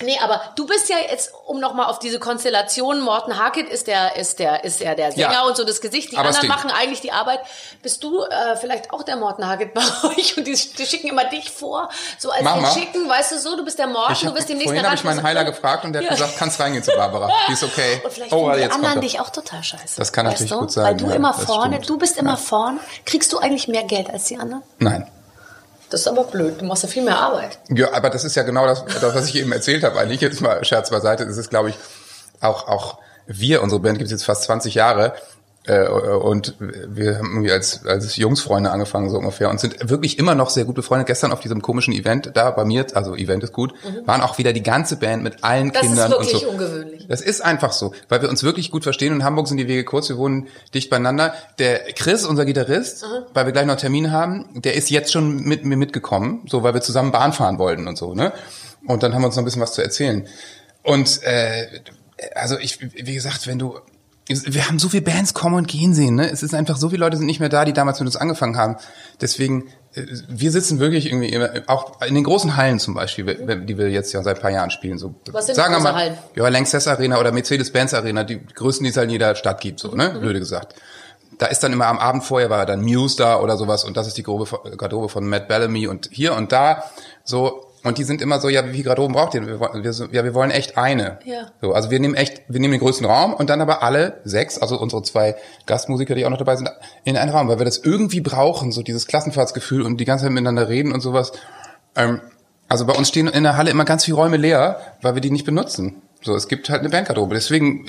Nee, aber du bist ja jetzt, um nochmal auf diese Konstellation, Morten Harkett ist der, ist der, ist der, der Sänger ja, und so das Gesicht. Die anderen machen eigentlich die Arbeit. Bist du äh, vielleicht auch der Morten Harkett bei euch? Und die, die schicken immer dich vor, so als den schicken, weißt du so, du bist der Morten, du bist demnächst Vorhin habe ich meinen Heiler gefragt und der hat ja. gesagt, kannst reingehen zu Barbara. Die ist okay. Und vielleicht oh, die anderen dich auch total scheiße. Das kann natürlich du? gut sein. Weil du ja, immer vorne, stimmt. du bist immer vorne. Kriegst du eigentlich mehr Geld als die anderen? Nein. Das ist aber blöd. Du machst ja viel mehr Arbeit. Ja, aber das ist ja genau das, das was ich eben erzählt habe. Eigentlich jetzt mal Scherz beiseite. Das ist, glaube ich, auch, auch wir, unsere Band gibt es jetzt fast 20 Jahre. Äh, und wir haben irgendwie als, als Jungsfreunde angefangen, so ungefähr, und sind wirklich immer noch sehr gut befreundet. Gestern auf diesem komischen Event da bei mir, also Event ist gut, mhm. waren auch wieder die ganze Band mit allen das Kindern und so. Das ist wirklich ungewöhnlich. Das ist einfach so, weil wir uns wirklich gut verstehen. In Hamburg sind die Wege kurz, wir wohnen dicht beieinander. Der Chris, unser Gitarrist, mhm. weil wir gleich noch Termin haben, der ist jetzt schon mit mir mitgekommen, so weil wir zusammen Bahn fahren wollten und so, ne? Und dann haben wir uns noch ein bisschen was zu erzählen. Und äh, also ich, wie gesagt, wenn du wir haben so viele Bands kommen und gehen sehen, ne? Es ist einfach so viele Leute sind nicht mehr da, die damals mit uns angefangen haben. Deswegen wir sitzen wirklich irgendwie immer, auch in den großen Hallen zum Beispiel, die wir jetzt ja seit ein paar Jahren spielen. So, Was sind sagen wir mal, Hallen? ja, Lanxess Arena oder Mercedes-Benz Arena, die größten, die es halt in jeder Stadt gibt, so, Mhm. ne, blöde gesagt. Da ist dann immer am Abend vorher war dann Muse da oder sowas und das ist die von- Garderobe von Matt Bellamy und hier und da so und die sind immer so, ja, wie viele Garderoben braucht ihr? Wir, wollen- wir, ja, wir wollen echt eine. Ja. So, also wir nehmen echt, wir nehmen den größten Raum und dann aber alle sechs, also unsere zwei Gastmusiker, die auch noch dabei sind, in einen Raum, weil wir das irgendwie brauchen, so dieses Klassenfahrtsgefühl und die ganze Zeit miteinander reden und sowas. Ähm, also bei uns stehen in der Halle immer ganz viele Räume leer, weil wir die nicht benutzen. So, es gibt halt eine Bandgarderobe. Deswegen,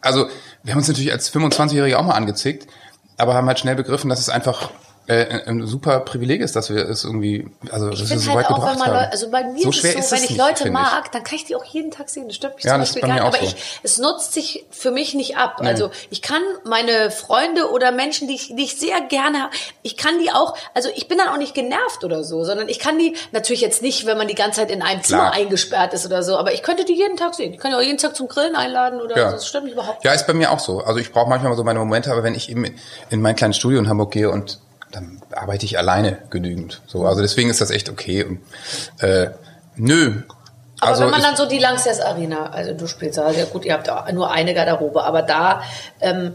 also wir haben uns natürlich als 25-Jährige auch mal angezickt, aber haben halt schnell begriffen, dass es einfach äh, ein super Privileg ist, dass wir es irgendwie, also dass wir Ich es finde so halt weit auch, gebracht man haben. Also bei mir so ist es so, wenn ich nicht, Leute ich. mag, dann kann ich die auch jeden Tag sehen. Das stört mich Ja, zum das ist Beispiel bei gar mir nicht. auch Aber so. ich, es nutzt sich für mich nicht ab. Also ich kann meine Freunde oder Menschen, die ich, die ich sehr gerne habe, ich kann die auch, also ich bin dann auch nicht genervt oder so, sondern ich kann die natürlich jetzt nicht, wenn man die ganze Zeit in einem Zimmer Klar. eingesperrt ist oder so, aber ich könnte die jeden Tag sehen. Ich kann die auch jeden Tag zum Grillen einladen oder Ja. so. Das stört mich überhaupt Ja, ist bei mir auch so. Also ich brauche manchmal so meine Momente, aber wenn ich eben in mein kleines Studio in Hamburg gehe und dann arbeite ich alleine genügend. So, also deswegen ist das echt okay. Und, äh, nö. Aber also wenn man ich- dann so die Lanxess Arena, also du spielst da, ja gut, ihr habt auch nur eine Garderobe, aber da, ähm,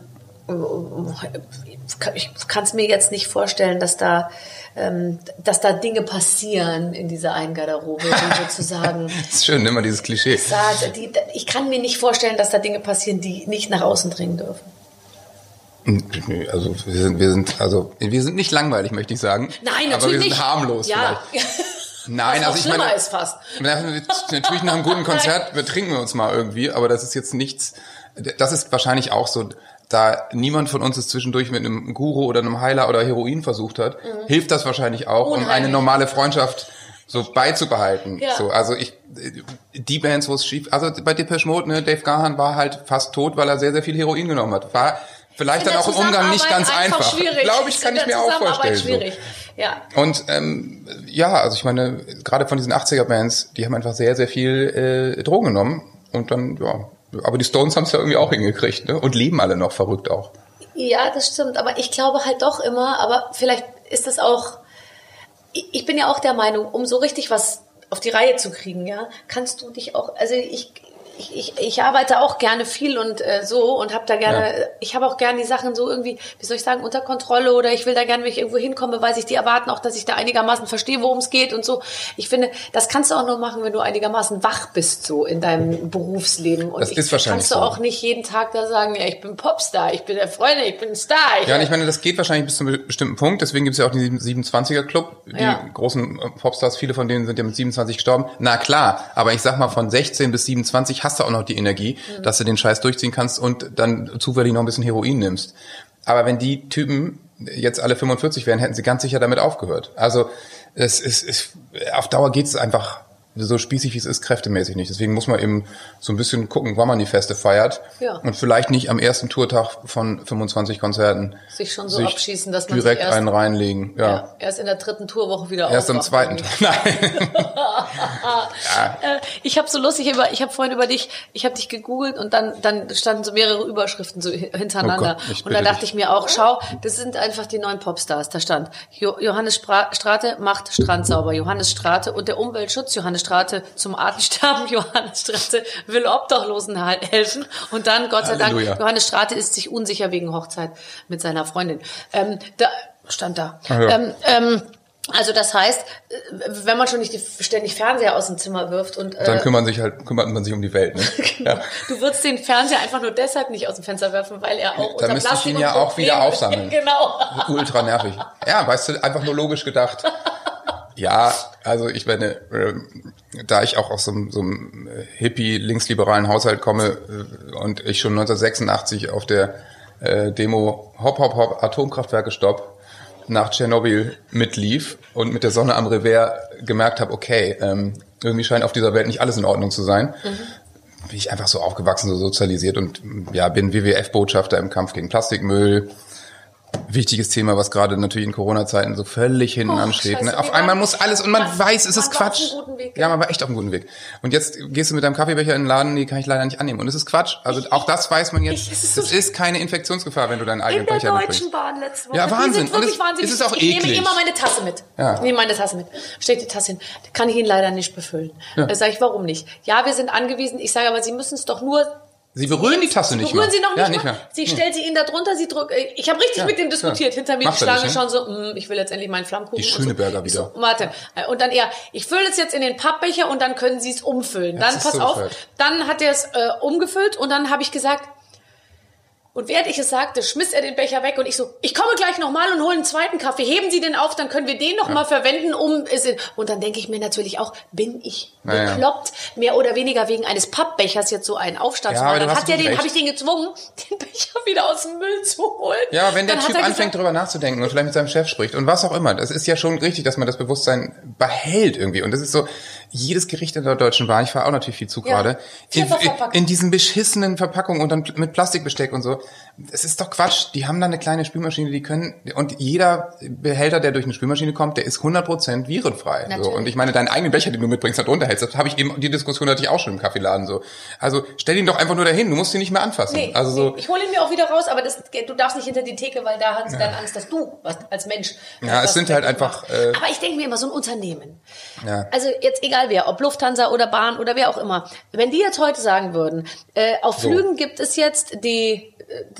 ich kann es mir jetzt nicht vorstellen, dass da, ähm, dass da Dinge passieren in dieser einen Garderobe, die sozusagen. ist schön, immer dieses Klischee. da- die, ich kann mir nicht vorstellen, dass da Dinge passieren, die nicht nach außen dringen dürfen. Also wir sind, wir sind, also wir sind nicht langweilig, möchte ich sagen. Nein, aber wir natürlich sind nicht. harmlos Ja. vielleicht. Nein, Was also ich meine, ist fast. Na, Natürlich nach einem guten Konzert betrinken wir uns mal irgendwie, aber das ist jetzt nichts. Das ist wahrscheinlich auch so, da niemand von uns es zwischendurch mit einem Guru oder einem Heiler oder Heroin versucht hat, hilft das wahrscheinlich auch, um eine Mhm. Unheimlich. normale Freundschaft so beizubehalten. Ja. So, also ich, die Bands, wo es schief, also bei Depeche Mode, ne, Dave Gahan war halt fast tot, weil er sehr, sehr viel Heroin genommen hat. War vielleicht dann auch im Umgang nicht ganz Zusammenarbeit einfach. schwierig. Glaube ich, kann ich mir auch vorstellen. So. schwierig. Ja. Und ähm, ja, also ich meine, gerade von diesen 80er-Bands, die haben einfach sehr, sehr viel äh, Drogen genommen. Und dann, ja, aber die Stones haben es ja irgendwie auch hingekriegt, ne? Und leben alle noch verrückt auch. Ja, das stimmt. Aber ich glaube halt doch immer, aber vielleicht ist das auch, ich ich bin ja auch der Meinung, um so richtig was auf die Reihe zu kriegen, ja, kannst du dich auch, also ich, ich, ich, ich arbeite auch gerne viel und äh, so und habe da gerne, Ja. ich habe auch gerne die Sachen so irgendwie, wie soll ich sagen, unter Kontrolle oder ich will da gerne, wenn ich irgendwo hinkomme, weiß ich, die erwarten auch, dass ich da einigermaßen verstehe, worum es geht und so. Ich finde, das kannst du auch nur machen, wenn du einigermaßen wach bist so in deinem Berufsleben. Und Das ich, ist wahrscheinlich kannst du so. auch nicht jeden Tag da sagen, ja, ich bin Popstar, ich bin der Freund, ich bin Star. Ich, Ja, und ich meine, das geht wahrscheinlich bis zu einem bestimmten Punkt. Deswegen gibt es ja auch den 27er-Club. Die Ja. großen äh, Popstars, viele von denen sind ja mit 27 gestorben. Na klar, aber ich sag mal, von 16 bis 27 hast du auch noch die Energie, Mhm. dass du den Scheiß durchziehen kannst und dann zufällig noch ein bisschen Heroin nimmst. Aber wenn die Typen jetzt alle 45 wären, hätten sie ganz sicher damit aufgehört. Also es ist, auf Dauer geht es einfach so spießig wie es ist, kräftemäßig nicht. Deswegen muss man eben so ein bisschen gucken, wann man die Feste feiert. Ja. Und vielleicht nicht am ersten Tourtag von 25 Konzerten Sich schon so abschießen, dass man direkt sich erst- einen reinlegen. Ja. ja, erst in der dritten Tourwoche wieder Erst am zweiten. irgendwie. Nein. Äh, ich habe so lustig über, ich habe vorhin über dich, ich habe dich gegoogelt und dann dann standen so mehrere Überschriften so hi- hintereinander Oh Gott, und da dachte dich. ich mir auch, schau, das sind einfach die neuen Popstars. Da stand jo Johannes Spra Strate macht Strand sauber, Johannes Strate und der Umweltschutz, Johannes Strate zum Artensterben, Johannes Strate will Obdachlosen hel- helfen und dann Gott sei Dank Halleluja. Johannes Strate ist sich unsicher wegen Hochzeit mit seiner Freundin. Ähm, da stand da. Ja. Ähm, ähm, also das heißt, äh, wenn man schon nicht ständig Fernseher aus dem Zimmer wirft und Dann äh, kümmert sich halt, kümmert man sich um die Welt. Ne? Ja. du würdest den Fernseher einfach nur deshalb nicht aus dem Fenster werfen, weil er auch unter müsste ich ihn ja auch wieder aufsammeln. genau. Ultra nervig. Ja, weißt du, einfach nur logisch gedacht. Ja, also ich meine, ähm, da ich auch aus so, einem- so einem äh, hippie linksliberalen Haushalt komme äh, und ich schon 1986 auf der äh, Demo Hop Hop Hop Atomkraftwerke Stopp nach Tschernobyl mitlief und mit der Sonne am Revers gemerkt habe, okay, ähm, irgendwie scheint auf dieser Welt nicht alles in Ordnung zu sein. Bin ich einfach so aufgewachsen, so sozialisiert und ja, bin WWF-Botschafter im Kampf gegen Plastikmüll, wichtiges Thema, was gerade natürlich in Corona-Zeiten so völlig hinten Oh, ansteht. scheiße, Ne? Auf einmal muss alles und man man- weiß, es ist Quatsch. einem guten Weg, ja, man war echt auf einem guten Weg. Und jetzt gehst du mit deinem Kaffeebecher in den Laden, nee, kann ich leider nicht annehmen. Und es ist Quatsch. Also auch das weiß man jetzt. ich- es so ist keine Infektionsgefahr, wenn du deinen eigenen In der Becher Deutschen mitbringst. Bahn letzte Woche. Ja, Wahnsinn. Die Und es- wahnsinnig. es ist auch ich nehme immer meine Tasse mit. Ja. Ich nehme meine Tasse mit. Steht die Tasse hin. Kann ich Ihnen leider nicht befüllen. Ja. Da sage ich, warum nicht? Ja, wir sind angewiesen. Ich sage aber, Sie müssen es doch nur Sie berühren die Tasse Sie nicht berühren mehr. sie noch nicht, ja, nicht mehr. Sie Nee. stellt sie ihnen da drunter, sie drückt. äh, Ich habe richtig Ja, mit dem diskutiert. ja. Hinter mir Macht die Schlange ne? schon so, mm, ich will jetzt endlich meinen Flammkuchen. Die schöne so. Burger So, wieder. warte. Äh, Und dann er, ich fülle es jetzt in den Pappbecher und dann können sie es umfüllen. Dann pass so auf, bescheuert. dann hat er es äh, umgefüllt und dann habe ich gesagt, und während ich es sagte, schmiss er den Becher weg und ich so, ich komme gleich nochmal und hole einen zweiten Kaffee. Heben Sie den auf, dann können wir den nochmal mal verwenden, um es in Und dann denke ich mir natürlich auch, bin ich Ja, ja. bekloppt, mehr oder weniger wegen eines Pappbechers jetzt so einen Aufstand Ja, zu machen. Dann hat recht. den, habe ich den gezwungen, den Becher wieder aus dem Müll zu holen. Ja, wenn der Dann Typ anfängt, gesagt, darüber nachzudenken und vielleicht mit seinem Chef spricht und was auch immer, das ist ja schon richtig, dass man das Bewusstsein behält irgendwie. Und das ist so, jedes Gericht in der Deutschen Bahn, ich fahre auch natürlich viel zu Ja, gerade, in, in, diesen beschissenen Verpackungen und dann mit Plastikbesteck und so. Es ist doch Quatsch. Die haben da eine kleine Spülmaschine, die können, und jeder Behälter, der durch eine Spülmaschine kommt, der ist 100% virenfrei. So. Und ich meine, deinen eigenen Becher, den du mitbringst, da drunter hältst, das habe ich eben, die Diskussion hatte ich auch schon im Kaffeeladen so. Also stell ihn doch einfach nur dahin, du musst ihn nicht mehr anfassen. Nee, also so, ich hole ihn mir auch wieder raus, aber das, du darfst nicht hinter die Theke, weil da hast du dann Angst, dass du was, als Mensch. Ja, es sind halt einfach, äh, aber ich denke mir immer, so ein Unternehmen. Ja. Also jetzt egal wer, ob Lufthansa oder Bahn oder wer auch immer. Wenn die jetzt heute sagen würden, äh, auf So. Flügen gibt es jetzt die,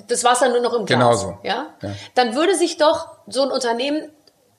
das Wasser nur noch im Glas. Genau so. Ja? Ja. Dann würde sich doch so ein Unternehmen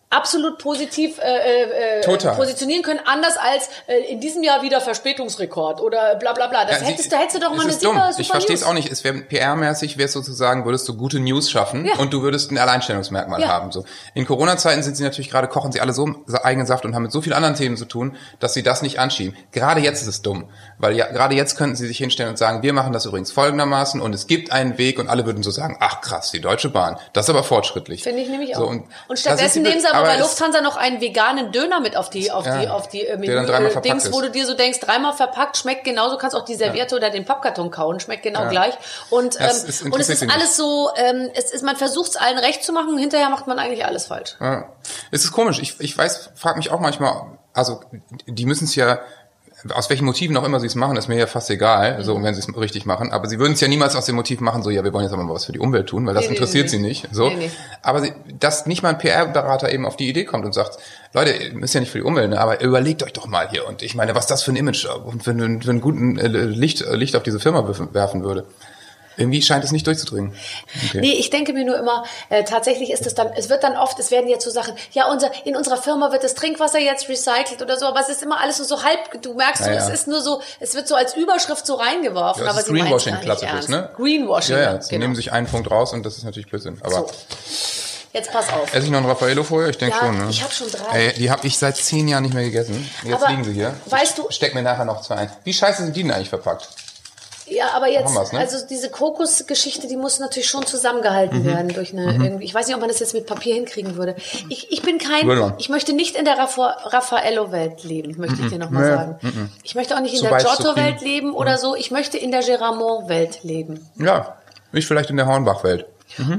absolut positiv äh, äh, Total. positionieren können, anders als äh, in diesem Jahr wieder Verspätungsrekord oder bla bla bla. Das Ja, hättest, sie- da hättest du doch mal eine super, dumm. super Ich verstehe es auch nicht. Es wäre PR-mäßig, wäre sozusagen, würdest du gute News schaffen Ja. und du würdest ein Alleinstellungsmerkmal Ja. haben. So in Corona-Zeiten sind sie natürlich gerade kochen sie alle so im eigenen Saft und haben mit so vielen anderen Themen zu tun, dass sie das nicht anschieben. Gerade jetzt ist es dumm, weil ja gerade jetzt könnten sie sich hinstellen und sagen, wir machen das übrigens folgendermaßen und es gibt einen Weg und alle würden so sagen, ach krass, die Deutsche Bahn, das ist aber fortschrittlich. Finde ich nämlich auch. So, und, und stattdessen nehmen sie aber, bei es- Lufthansa noch einen veganen Döner mit auf die, auf Ja, die, auf die äh, der dann dreimal verpackt Dings, wo du dir so denkst, dreimal verpackt, schmeckt genauso, kannst auch die Serviette oder den Pappkarton kauen, schmeckt genau gleich. Und, ähm, ist- und es ist nicht. alles so, ähm, es ist, man versucht es allen recht zu machen, hinterher macht man eigentlich alles falsch. Ja. Es ist komisch. Ich, ich weiß, frage mich auch manchmal, also die müssen es ja, aus welchen Motiven auch immer sie es machen, ist mir ja fast egal, Mhm. so wenn sie es richtig machen. Aber sie würden es ja niemals aus dem Motiv machen, so ja, wir wollen jetzt aber mal was für die Umwelt tun, weil das Nee, interessiert nee, sie nicht. So. Nee. Aber sie, dass nicht mal ein PR-Berater eben auf die Idee kommt und sagt, Leute, ist ja nicht für die Umwelt, ne, aber überlegt euch doch mal hier. Und ich meine, was das für ein Image und für einen, für einen guten äh, Licht, äh, Licht auf diese Firma werfen würde. Irgendwie scheint es nicht durchzudringen. Okay. Nee, ich denke mir nur immer, äh, tatsächlich ist es dann, es wird dann oft, es werden jetzt so Sachen, ja, unser, in unserer Firma wird das Trinkwasser jetzt recycelt oder so, aber es ist immer alles nur so halb, du merkst so, Ja, es ja. ist nur so, es wird so als Überschrift so reingeworfen, Ja, das aber ist Greenwashing ernst. ne? Greenwashing, Ja, ja, sie genau. nehmen sich einen Punkt raus und das ist natürlich Blödsinn. Aber So. Jetzt pass auf. esse ich noch ein Raffaello vorher? Ich denke Ja, schon, ne? ich hab schon drei. Ey, die habe ich seit zehn Jahren nicht mehr gegessen. Jetzt Aber liegen sie hier. weißt du- Ich steck mir nachher noch zwei ein. Wie scheiße sind die denn eigentlich verpackt? Ja, aber jetzt, ne? also diese Kokosgeschichte, die muss natürlich schon zusammengehalten Mhm. werden durch eine, irgendwie, ich weiß nicht, ob man das jetzt mit Papier hinkriegen würde. Ich, ich bin kein, ich möchte nicht in der Raffa Raffaello-Welt leben, möchte ich dir nochmal Nee, sagen. Ich möchte auch nicht in Zu der Giotto-Welt leben oder so. Ich möchte in der Geramont-Welt leben. Ja, ich vielleicht in der Hornbach-Welt.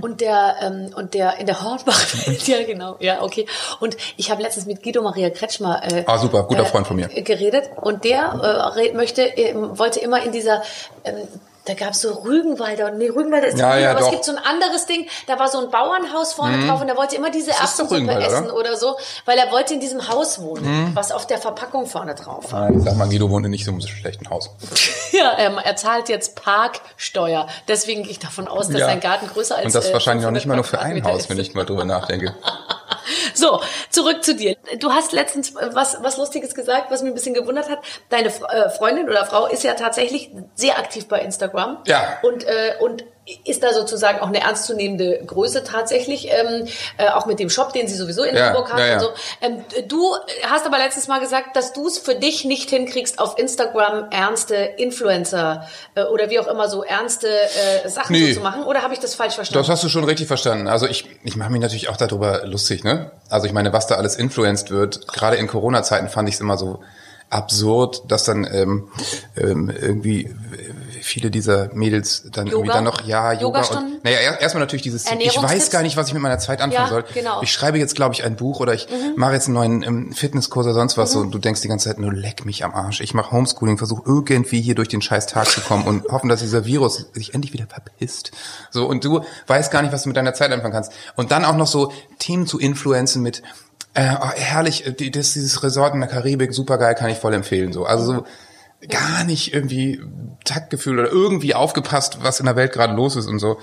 Und der, ähm, und der, in der Hornbach-Welt, ja genau, ja, okay. Und ich habe letztens mit Guido Maria Kretschmer äh, Ah, super, guter Freund von mir. geredet und der äh, möchte, ähm, wollte immer in dieser, ähm, da gab es so Rügenwalder, nee, Rügenwalder ist Ja, nicht, ja, aber doch. es gibt so ein anderes Ding, da war so ein Bauernhaus vorne drauf und er wollte immer diese Erbsensuppe essen oder? oder? so, weil er wollte in diesem Haus wohnen, was auf der Verpackung vorne drauf war. Nein, sag mal, Guido wohnt in nicht so einem schlechten Haus. Ja, ähm, er zahlt jetzt Parksteuer, deswegen gehe ich davon aus, dass Ja. sein Garten größer als Und das äh, wahrscheinlich 500 nicht mal nur für ein Haus, ist. wenn ich mal drüber nachdenke. So, zurück zu dir. Du hast letztens äh, was, was Lustiges gesagt, was mich ein bisschen gewundert hat. Deine äh, Freundin oder Frau ist ja tatsächlich sehr aktiv bei Instagram. Ja. Und, äh, und ist da sozusagen auch eine ernstzunehmende Größe tatsächlich, ähm, äh, auch mit dem Shop, den sie sowieso in Ja, Hamburg hat ja, ja. und so. Ähm, du hast aber letztens mal gesagt, dass du es für dich nicht hinkriegst, auf Instagram ernste Influencer äh, oder wie auch immer so ernste äh, Sachen Nee. so zu machen. Oder habe ich das falsch verstanden? Das hast du schon richtig verstanden. Also ich, ich mache mich natürlich auch darüber lustig, ne? Also ich meine, was da alles influenced wird, gerade in Corona-Zeiten fand ich es immer so absurd, dass dann ähm, ähm, irgendwie viele dieser Mädels dann irgendwie Yoga? dann noch ja Yoga und naja er- erstmal natürlich dieses ich weiß gar nicht was ich mit meiner Zeit anfangen Ja, soll. genau. ich schreibe jetzt glaube ich ein Buch oder ich mache jetzt einen neuen ähm, Fitnesskurs oder sonst was so und du denkst die ganze Zeit nur leck mich am Arsch. Ich mache Homeschooling versuche irgendwie hier durch den scheiß Tag zu kommen und hoffen dass dieser Virus sich endlich wieder verpisst. So und du weißt gar nicht was du mit deiner Zeit anfangen kannst. Und dann auch noch so Themen zu influenzen mit äh, oh, herrlich, äh, die, das, dieses Resort in der Karibik, super geil, kann ich voll empfehlen. So, also so gar nicht irgendwie Taktgefühl oder irgendwie aufgepasst, was in der Welt gerade los ist und so.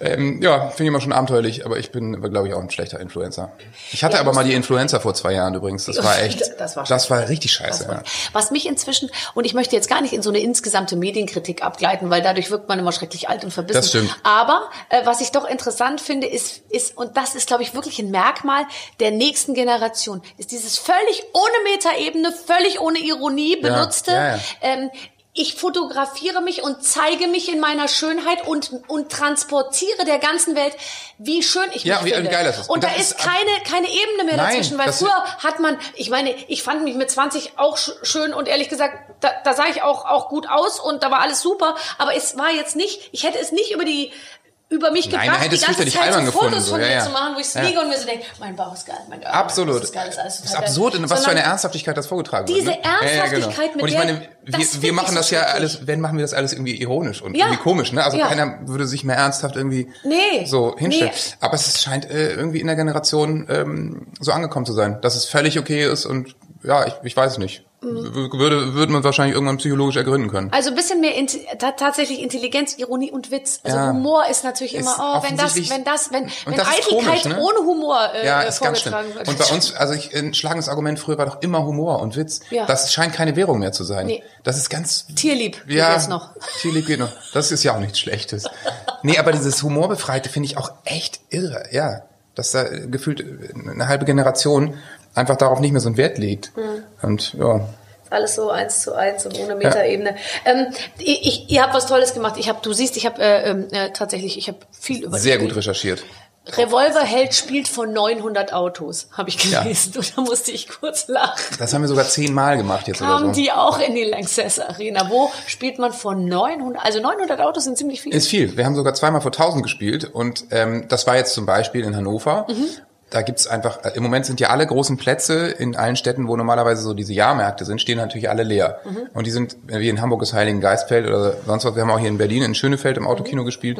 Ähm, ja, finde ich immer schon abenteuerlich, aber ich bin, glaube ich, auch ein schlechter Influencer. Ich hatte Ja, aber mal die Influencer vor zwei Jahren übrigens. Das war echt, Das war das war richtig scheiße. Ja. Was mich inzwischen, und ich möchte jetzt gar nicht in so eine insgesamte Medienkritik abgleiten, weil dadurch wirkt man immer schrecklich alt und verbissen. Das stimmt. Aber äh, was ich doch interessant finde, ist, ist und das ist, glaube ich, wirklich ein Merkmal der nächsten Generation, ist dieses völlig ohne Metaebene, völlig ohne Ironie benutzte. ja. Ähm, ich fotografiere mich und zeige mich in meiner Schönheit und, und transportiere der ganzen Welt, wie schön ich Ja, mich wie- finde. geil das ist. Und, Und da das ist ist- keine, keine Ebene mehr Nein, dazwischen, weil früher hat man, ich meine, ich fand mich mit 20 auch sch schön und ehrlich gesagt, da, da sah ich auch, auch gut aus und da war alles super, aber es war jetzt nicht, ich hätte es nicht über die über mich Nein, gebracht, die ganze Zeit so Fotos gefunden, so, von ja, mir ja. zu machen, wo ich Ja. liege und mir so denke, mein Bauch ist geil, mein Bauch Absolut. ist geil, das ist alles Das ist absurd, in was für eine Ernsthaftigkeit das vorgetragen Diese wird. Ne? Ernsthaftigkeit, mit Und ich meine, wir, wir machen so das ja schrecklich. alles, wenn machen wir das alles irgendwie ironisch und Ja. irgendwie komisch, ne? Also Ja. keiner würde sich mehr ernsthaft irgendwie Nee. so hinstellen. Nee. Aber es scheint äh, irgendwie in der Generation ähm, so angekommen zu sein, dass es völlig okay ist und ja, ich, ich weiß nicht. Würde, würde man wahrscheinlich irgendwann psychologisch ergründen können. Also ein bisschen mehr Inti ta tatsächlich Intelligenz, Ironie und Witz. Also Ja. Humor ist natürlich Ist immer, oh, wenn das, wenn das, wenn, wenn das ist Eitelkeit komisch, ne? ohne Humor äh, Ja, ist ganz schlimm. wird. Und bei uns, also ich, ein schlagendes Argument früher war doch immer Humor und Witz. Ja. Das scheint keine Währung mehr zu sein. Nee. Das ist ganz Tierlieb geht ja, jetzt noch. Tierlieb geht noch. Das ist ja auch nichts Schlechtes. Nee, aber dieses Humorbefreite finde ich auch echt irre, ja. Dass da gefühlt eine halbe Generation einfach darauf nicht mehr so einen Wert legt. Mhm. Und ja. Alles so eins zu eins und ohne Metaebene. Ähm, ich, ich, ihr habt was Tolles gemacht. Ich habe, du siehst, ich habe äh, ähm, äh, tatsächlich, ich habe viel über Sehr gut recherchiert. Revolverheld spielt von 900 Autos, habe ich Ja. gelesen. Und da musste ich kurz lachen. Das haben wir sogar zehnmal gemacht jetzt Kamen so. die auch in die Lanxess Arena? Wo spielt man von 900? Also 900 Autos sind ziemlich viele. Ist viel. Wir haben sogar zweimal vor 1000 gespielt und ähm, das war jetzt zum Beispiel in Hannover. Da gibt's einfach, äh, im Moment sind ja alle großen Plätze in allen Städten, wo normalerweise so diese Jahrmärkte sind, stehen natürlich alle leer. Und die sind, äh, wie in Hamburg das Heiligen Geistfeld oder sonst was, wir haben auch hier in Berlin in Schönefeld im Autokino gespielt.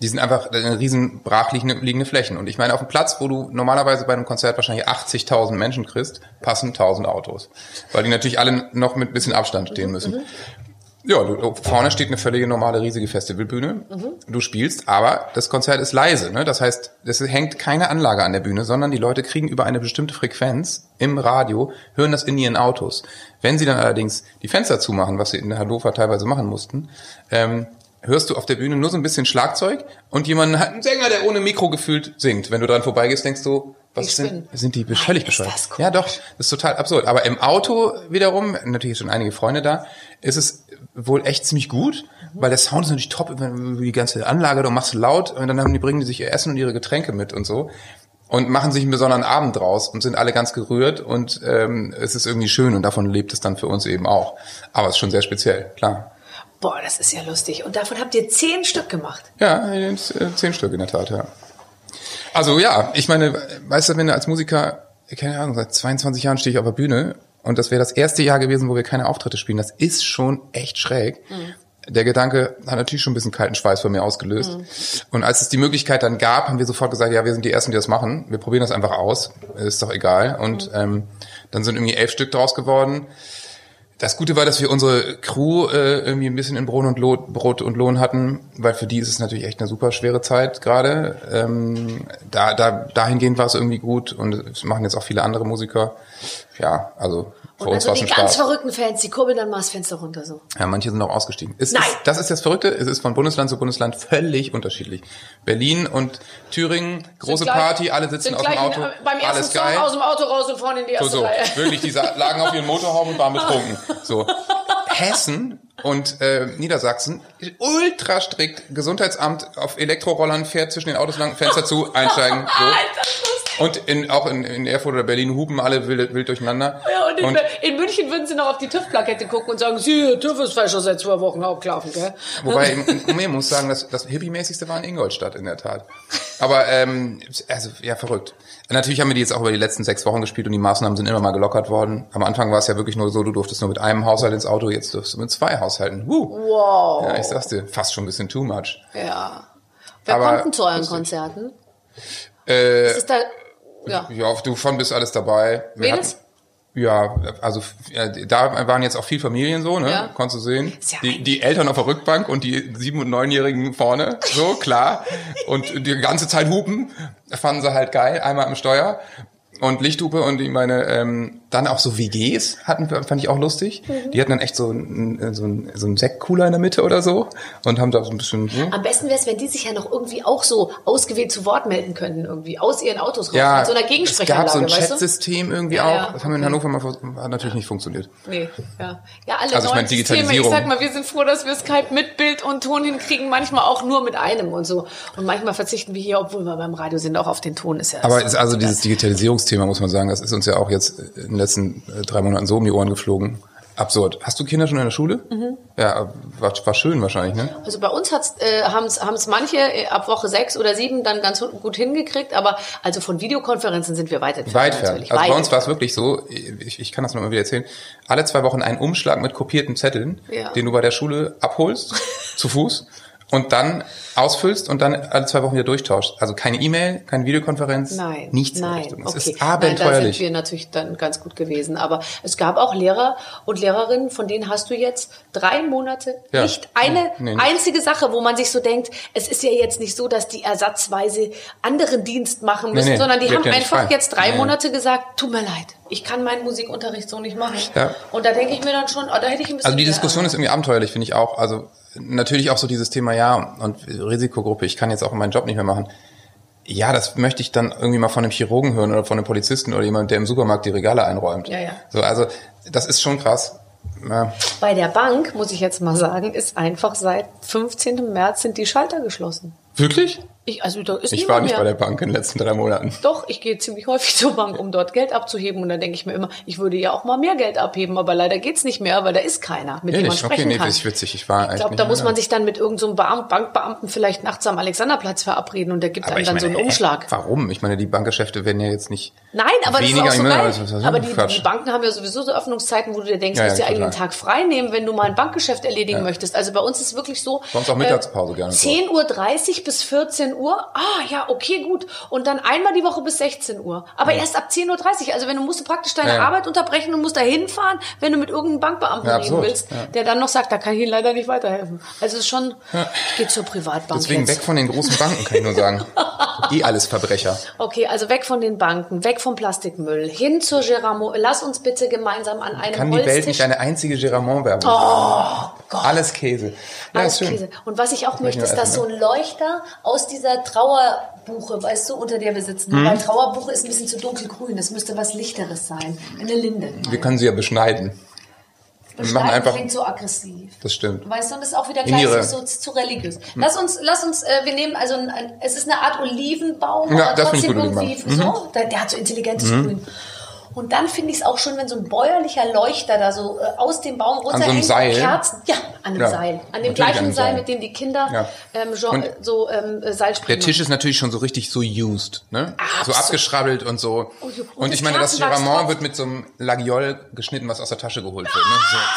Die sind einfach äh, riesen brach liegende, liegende Flächen. Und ich meine, auf dem Platz, wo du normalerweise bei einem Konzert wahrscheinlich 80.000 Menschen kriegst, passen 1000 Autos. Weil die natürlich alle noch mit bisschen Abstand stehen müssen. Ja, du, vorne steht eine völlige normale riesige Festivalbühne. Du spielst, aber das Konzert ist leise. Ne? Das heißt, es hängt keine Anlage an der Bühne, sondern die Leute kriegen über eine bestimmte Frequenz im Radio, hören das in ihren Autos. Wenn sie dann allerdings die Fenster zumachen, was sie in Hannover teilweise machen mussten, ähm, hörst du auf der Bühne nur so ein bisschen Schlagzeug und jemanden hat einen Sänger, der ohne Mikro gefühlt singt. Wenn du dran vorbeigehst, denkst du, was sind, sind die völlig bescheuert? Ja, doch, das ist total absurd. Aber im Auto wiederum, natürlich schon einige Freunde da, ist es wohl echt ziemlich gut, weil der Sound ist natürlich top über die ganze Anlage, du machst laut und dann haben die, bringen die sich ihr Essen und ihre Getränke mit und so und machen sich einen besonderen Abend draus und sind alle ganz gerührt und ähm, es ist irgendwie schön und davon lebt es dann für uns eben auch. Aber es ist schon sehr speziell, klar. Boah, das ist ja lustig. Und davon habt ihr zehn Stück gemacht. Ja, äh, zehn Stück in der Tat, ja. Also ja, ich meine, weißt du, wenn du als Musiker, keine Ahnung, seit 22 Jahren stehe ich auf der Bühne und das wäre das erste Jahr gewesen, wo wir keine Auftritte spielen, das ist schon echt schräg. Der Gedanke hat natürlich schon ein bisschen kalten Schweiß von mir ausgelöst. Und als es die Möglichkeit dann gab, haben wir sofort gesagt, ja, wir sind die Ersten, die das machen. Wir probieren das einfach aus. Ist doch egal. Und ähm, dann sind irgendwie elf Stück draus geworden. Das Gute war, dass wir unsere Crew äh, irgendwie ein bisschen in Brot und, Lohn, Brot und Lohn hatten, weil für die ist es natürlich echt eine super schwere Zeit gerade. Ähm, da, da, dahingehend war es irgendwie gut und es machen jetzt auch viele andere Musiker. Ja, also Und also die ganz Spaß. verrückten Fans, die kurbeln dann mal das Fenster runter so. Ja, manche sind auch ausgestiegen. Es Nein. Ist, das ist das Verrückte, es ist von Bundesland zu Bundesland völlig unterschiedlich. Berlin und Thüringen, große gleich- Party, alle sitzen aus dem Auto, in, beim ersten alles Song geil. aus dem Auto raus und vorne in die So, erste so. Reihe. Wirklich, die lagen auf ihren Motorhauben und waren betrunken. So. Hessen und äh, Niedersachsen, ultra strikt, Gesundheitsamt auf Elektrorollern fährt zwischen den Autos lang, Fenster zu, einsteigen. So. Und in, auch in, in Erfurt oder Berlin hupen alle wild, wild durcheinander. Ja, und in, Und- in München würden sie noch auf die TÜV-Plakette gucken und sagen, sie, TÜV ist vielleicht schon seit zwei Wochen abgelaufen, gell? Wobei, ich muss sagen, das, das Hippie-mäßigste war in Ingolstadt in der Tat. Aber, ähm, also, ja, verrückt. Natürlich haben wir die jetzt auch über die letzten sechs Wochen gespielt und die Maßnahmen sind immer mal gelockert worden. Am Anfang war es ja wirklich nur so, du durftest nur mit einem Haushalt ins Auto, jetzt durfst du mit zwei Haushalten. Huh. Wow. Ja, ich sag's dir, fast schon ein bisschen too much. Ja. Wer Aber kommt denn zu euren. Konzerten? Äh, Ist da, ja. ja, du von bist alles dabei. Wir Mädels? hatten- Ja, also da waren jetzt auch viel Familien so, ne? Ja. Konntest du sehen. Ja Die, die Eltern auf der Rückbank und die sieben- und neunjährigen vorne, so klar. und die ganze Zeit hupen, fanden sie halt geil, einmal am Steuer. Und Lichthupe und ich meine, ähm, dann auch so WGs hatten, wir- fand ich auch lustig. Mhm. Die hatten dann echt so einen, so einen, so einen Sektkooler in der Mitte oder so und haben da so ein bisschen, hm? Am besten wäre es, wenn die sich ja noch irgendwie auch so ausgewählt zu Wort melden könnten, irgendwie aus ihren Autos raus, ja, mit so einer es gab Gegensprechanlage, so ein? Chatsystem irgendwie Ja, auch. ja, Das haben wir in. Hannover mal vers- hat natürlich nicht funktioniert. Nee, ja. Ja, alle Also ich meine, Systeme. Ich Digitalisierung. sag mal, wir sind froh, dass wir Skype mit Bild und Ton hinkriegen, manchmal auch nur mit einem und so. Und manchmal verzichten wir hier, obwohl wir beim Radio sind, auch auf den Ton. Ist ja Aber ist ist also dieses Digitalisierungsthema, muss man sagen, das ist uns ja auch jetzt in den letzten äh, drei Monaten so um die Ohren geflogen. Absurd. Hast du Kinder schon in der Schule? Mhm. Ja, war, war schön wahrscheinlich, ne? Also bei uns hat's, äh, haben es manche äh, ab Woche sechs oder sieben dann ganz gut hingekriegt, aber also von Videokonferenzen sind wir weit entfernt. Weit fern. Also Weit bei uns war es wirklich so, ich, ich kann das noch mal wieder erzählen, alle zwei Wochen einen Umschlag mit kopierten Zetteln, Ja. den du bei der Schule abholst, zu Fuß, und dann ausfüllst und dann alle zwei Wochen wieder durchtauschst. Also keine E-Mail, keine Videokonferenz, Nein, nichts in nein, Richtung. Es okay. ist Nein, da sind abenteuerlich. wir natürlich dann ganz gut gewesen. Aber es gab auch Lehrer und Lehrerinnen, von denen hast du jetzt drei Monate Ja. nicht eine Nee, nicht. einzige Sache, wo man sich so denkt, es ist ja jetzt nicht so, dass die ersatzweise anderen Dienst machen müssen, Nee, nee, sondern die haben ja einfach frei. jetzt drei. Monate gesagt, tut mir leid, ich kann meinen Musikunterricht so nicht machen. Ja. Und da denke ich mir dann schon, oh, da hätte ich ein bisschen Also die Diskussion ist irgendwie abenteuerlich, finde ich auch. Also natürlich auch so dieses Thema, ja, und Risikogruppe, ich kann jetzt auch meinen Job nicht mehr machen. Ja, das möchte ich dann irgendwie mal von einem Chirurgen hören oder von einem Polizisten oder jemand, der im Supermarkt die Regale einräumt. Ja, ja. So, also das ist schon krass. Ja. Bei der Bank, muss ich jetzt mal sagen, ist einfach seit 15. März sind die Schalter geschlossen. Wirklich? Ich, also da ist Ich war nicht mehr. bei der Bank in den letzten drei Monaten. Doch, ich gehe ziemlich häufig zur Bank, um dort Geld abzuheben. Und dann denke ich mir immer, ich würde ja auch mal mehr Geld abheben, aber leider geht's nicht mehr, weil da ist keiner, mit dem man sprechen Okay, nee, kann. das ist witzig. Ich war Ich glaube, da muss man sich dann mit irgendeinem so Bankbeamten vielleicht nachts am Alexanderplatz verabreden und der gibt Aber einem dann meine, so einen Umschlag. Warum? Ich meine, die Bankgeschäfte werden ja jetzt nicht Nein, aber weniger. das ist auch so meine, geil. was- aber die, die Banken haben ja sowieso so Öffnungszeiten, wo du dir denkst, Ja, du ja, musst dir eigentlich einen total. Tag frei nehmen, wenn du mal ein Bankgeschäft erledigen möchtest. Also bei uns ist wirklich so. Bei uns auch Mittagspause gerne so. 10.30 Uhr bis 14 Uhr. Ah, ja, okay, gut. Und dann einmal die Woche bis 16 Uhr. Aber erst ab 10.30 Uhr. Also wenn du musst du praktisch deine Ja, ja. Arbeit unterbrechen und musst da hinfahren, wenn du mit irgendeinem Bankbeamten Ja, reden willst, Ja. der dann noch sagt, da kann ich Ihnen leider nicht weiterhelfen. Also es ist schon, ich gehe zur Privatbank Deswegen jetzt. weg von den großen Banken, kann ich nur sagen. eh alles Verbrecher. Okay, also weg von den Banken, weg vom Plastikmüll, hin zur Geramo. Lass uns bitte gemeinsam an einem Kann die Welt Holztisch. nicht eine einzige Geramont-Werbung Oh Gott. Alles Käse. Ja, Alles. Käse. Und was ich auch möchte, ist, dass so ein Leuchter aus dieser Trauerbuche, weißt du, unter der wir sitzen. Hm? Weil Trauerbuche ist ein bisschen zu dunkelgrün. Das müsste was Lichteres sein. Eine Linde. Wir können sie ja beschneiden. Wir machen Beschneiden einfach, klingt so aggressiv. das stimmt. Weißt du, und das ist auch wieder gleich ihre- so, zu religiös. Lass uns, lass uns, äh, wir nehmen also, ein, ein, es ist eine Art Olivenbaum, Ja, aber trotzdem irgendwie Olivenbaum. so. Der, der hat so intelligentes Grün. Und dann finde ich es auch schön, wenn so ein bäuerlicher Leuchter da so äh, aus dem Baum runterhängt. so einem Seil? Kerzen, ja, an dem Ja, Seil. An dem gleichen an Seil, Seil. mit dem die Kinder Ja. ähm, Jean, so ähm, äh, Seilspringen Der Tisch ist natürlich schon so richtig so used, ne? So Absolut. abgeschrabbelt und so. Und so- und Und ich meine, das Giramont wird mit so einem Lagiol geschnitten, was aus der Tasche geholt wird, ne?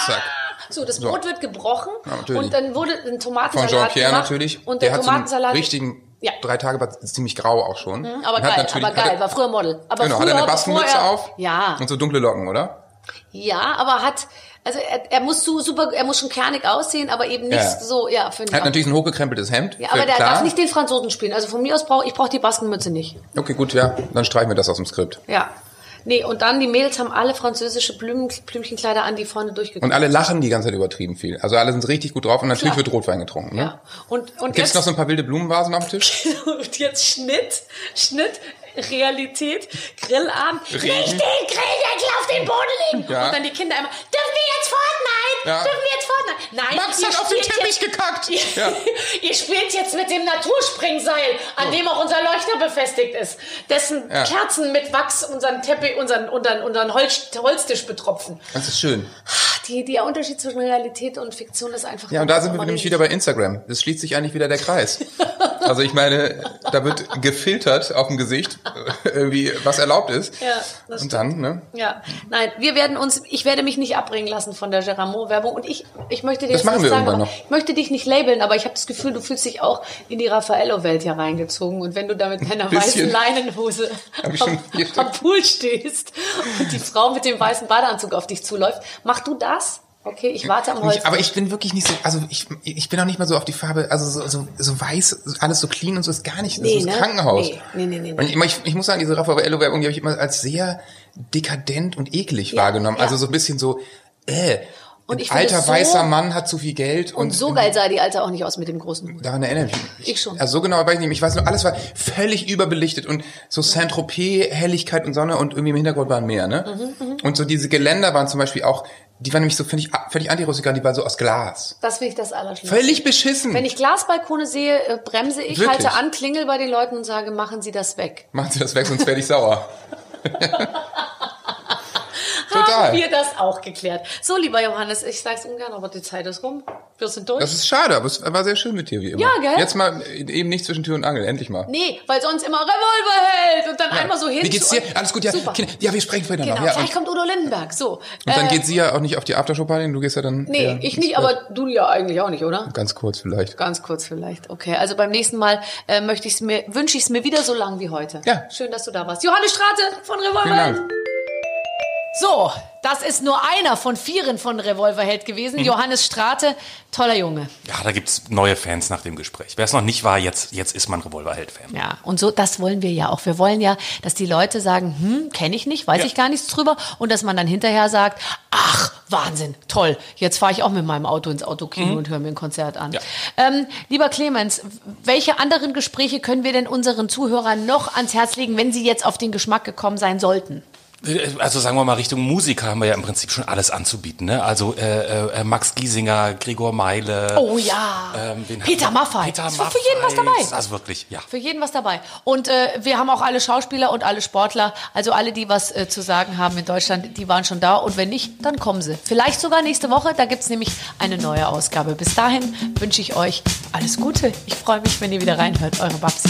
So, zack. So, das So. Brot wird gebrochen Ja, und dann wurde ein Von Tomatensalat Jean-Pierre gemacht. natürlich. Und der der, hat so einen Tomatensalat. richtigen, Ja. drei Tage, war ziemlich grau auch schon. aber Und hat geil, aber geil, hat er- war früher Model. Aber Genau, früher, hat er eine Bastenmütze er, auf? Ja, Und so dunkle Locken, oder? ja, aber hat, also er, er muss so super, er muss schon kernig aussehen, aber eben nicht Ja. so, ja, finde Er ich hat auch. natürlich ein hochgekrempeltes Hemd. Ja, aber der klar. darf nicht den Franzosen spielen. Also von mir aus brauche ich brauche die Baskenmütze nicht. Okay, gut, ja. Dann streichen wir das aus dem Skript. Ja. Nee, und dann die Mädels haben alle französische Blüm, Blümchenkleider an, die vorne durchgekommen Und alle lachen die ganze Zeit übertrieben viel. Also alle sind richtig gut drauf und natürlich Klar. wird Rotwein getrunken. Ne? Ja. Und, und Gibt's jetzt, noch so ein paar wilde Blumenvasen auf dem Tisch? und jetzt Schnitt, Schnitt, Realität, Grillabend. Regen. Nicht den Grilldeckel auf den Boden legen. Ja. Und dann die Kinder immer, dürfen wir jetzt Fortnite? Ja. Dürfen wir jetzt Fortnite? Nein, Max hat auf den Teppich jetzt, gekackt. Ihr, Ja. ihr spielt jetzt mit dem Naturspringseil, an dem auch unser Leuchter befestigt ist. Dessen Ja. Kerzen mit Wachs unseren Teppich, unseren, unseren, unseren Holz, Holztisch betropfen. Das ist schön. Die, der Unterschied zwischen Realität und Fiktion ist einfach. Ja, und da sind wir nämlich wieder bei Instagram. Das schließt sich eigentlich wieder der Kreis. Also ich meine, da wird gefiltert auf dem Gesicht, irgendwie was erlaubt ist. Ja, das Und dann, ne? Ja, nein, wir werden uns, ich werde mich nicht abbringen lassen von der Geramont-Werbung und ich, ich möchte dir Das jetzt machen nicht wir sagen, irgendwann noch. ich möchte dich nicht labeln, aber ich habe das Gefühl, du fühlst dich auch in die Raffaello-Welt hier reingezogen und wenn du da mit deiner weißen Leinenhose am, am Pool stehst und die Frau mit dem weißen Badeanzug auf dich zuläuft, mach du das? Okay, ich warte am Holz. Ich, aber ich bin wirklich nicht so, also ich, ich bin auch nicht mal so auf die Farbe, also so, so, so weiß, alles so clean und so ist gar nicht, das Nee, ist ne? Krankenhaus. Nee, nee, nee, nee, Und ich, ich, ich muss sagen, diese Raffaello-Werbung, die habe ich immer als sehr dekadent und eklig Ja, wahrgenommen. ja. Also so ein bisschen so, äh, Und ich finde alter so- weißer Mann hat zu viel Geld und, und so geil sah die Alte auch nicht aus mit dem großen Hut. Daran erinnere ich mich. Ich schon. Also so genau weiß ich nicht. Ich weiß nur, alles war völlig überbelichtet und so Saint-Tropez, Helligkeit und Sonne und irgendwie im Hintergrund waren mehr, ne? Mhm, und so diese Geländer waren zum Beispiel auch, die waren nämlich so völlig, völlig antirustikal, die waren so aus Glas. Das finde ich das Allerschlimmste. Völlig beschissen. Wenn ich Glasbalkone sehe, äh, bremse ich, Wirklich? halte an, klingel bei den Leuten und sage, machen Sie das weg. Machen Sie das weg, sonst werde ich sauer. Haben Total. wir das auch geklärt. So, lieber Johannes, ich sag's ungern, aber die Zeit ist rum. Wir sind durch. Das ist schade, aber es war sehr schön mit dir, wie immer. Ja, gell? Jetzt mal eben nicht zwischen Tür und Angel, endlich mal. nee, weil sonst immer Revolver hält und dann einmal so hin. Wie geht's dir? Alles gut, ja. Super. Ja, wir sprechen später Genau, noch. Ja, vielleicht kommt Udo Lindenberg. So. und dann äh, geht sie ja auch nicht auf die Aftershow-Party, du gehst ja dann... Nee, ich nicht, aber du ja eigentlich auch nicht, oder? Ganz kurz vielleicht. Ganz kurz vielleicht. Okay, also beim nächsten Mal äh, möchte ich's mir, wünsche ich es mir wieder so lang wie heute. Ja. Schön, dass du da warst. Johannes Strate von Revolver. Vielen Dank. So, das ist nur einer von vieren von Revolverheld gewesen. Mhm. Johannes Strate, toller Junge. Ja, da gibt's neue Fans nach dem Gespräch. Wer es noch nicht war, jetzt, jetzt ist man Revolverheld-Fan. Ja, und so, das wollen wir ja auch. Wir wollen ja, dass die Leute sagen, hm, kenne ich nicht, weiß Ja. ich gar nichts drüber. Und dass man dann hinterher sagt, ach, Wahnsinn, toll, jetzt fahre ich auch mit meinem Auto ins Autokino und höre mir ein Konzert an. Ja. Ähm, lieber Clemens, welche anderen Gespräche können wir denn unseren Zuhörern noch ans Herz legen, wenn sie jetzt auf den Geschmack gekommen sein sollten? Also sagen wir mal, Richtung Musiker haben wir ja im Prinzip schon alles anzubieten. Ne? Also äh, äh, Max Giesinger, Gregor Meile. Oh ja, ähm, Peter? Maffay. Peter Ist für jeden was Maffay. dabei. Also wirklich, ja. Für jeden was dabei. Und äh, wir haben auch alle Schauspieler und alle Sportler, also alle, die was äh, zu sagen haben in Deutschland, die waren schon da. Und wenn nicht, dann kommen sie. Vielleicht sogar nächste Woche, da gibt's nämlich eine neue Ausgabe. Bis dahin wünsche ich euch alles Gute. Ich freue mich, wenn ihr wieder reinhört. Eure Babsi.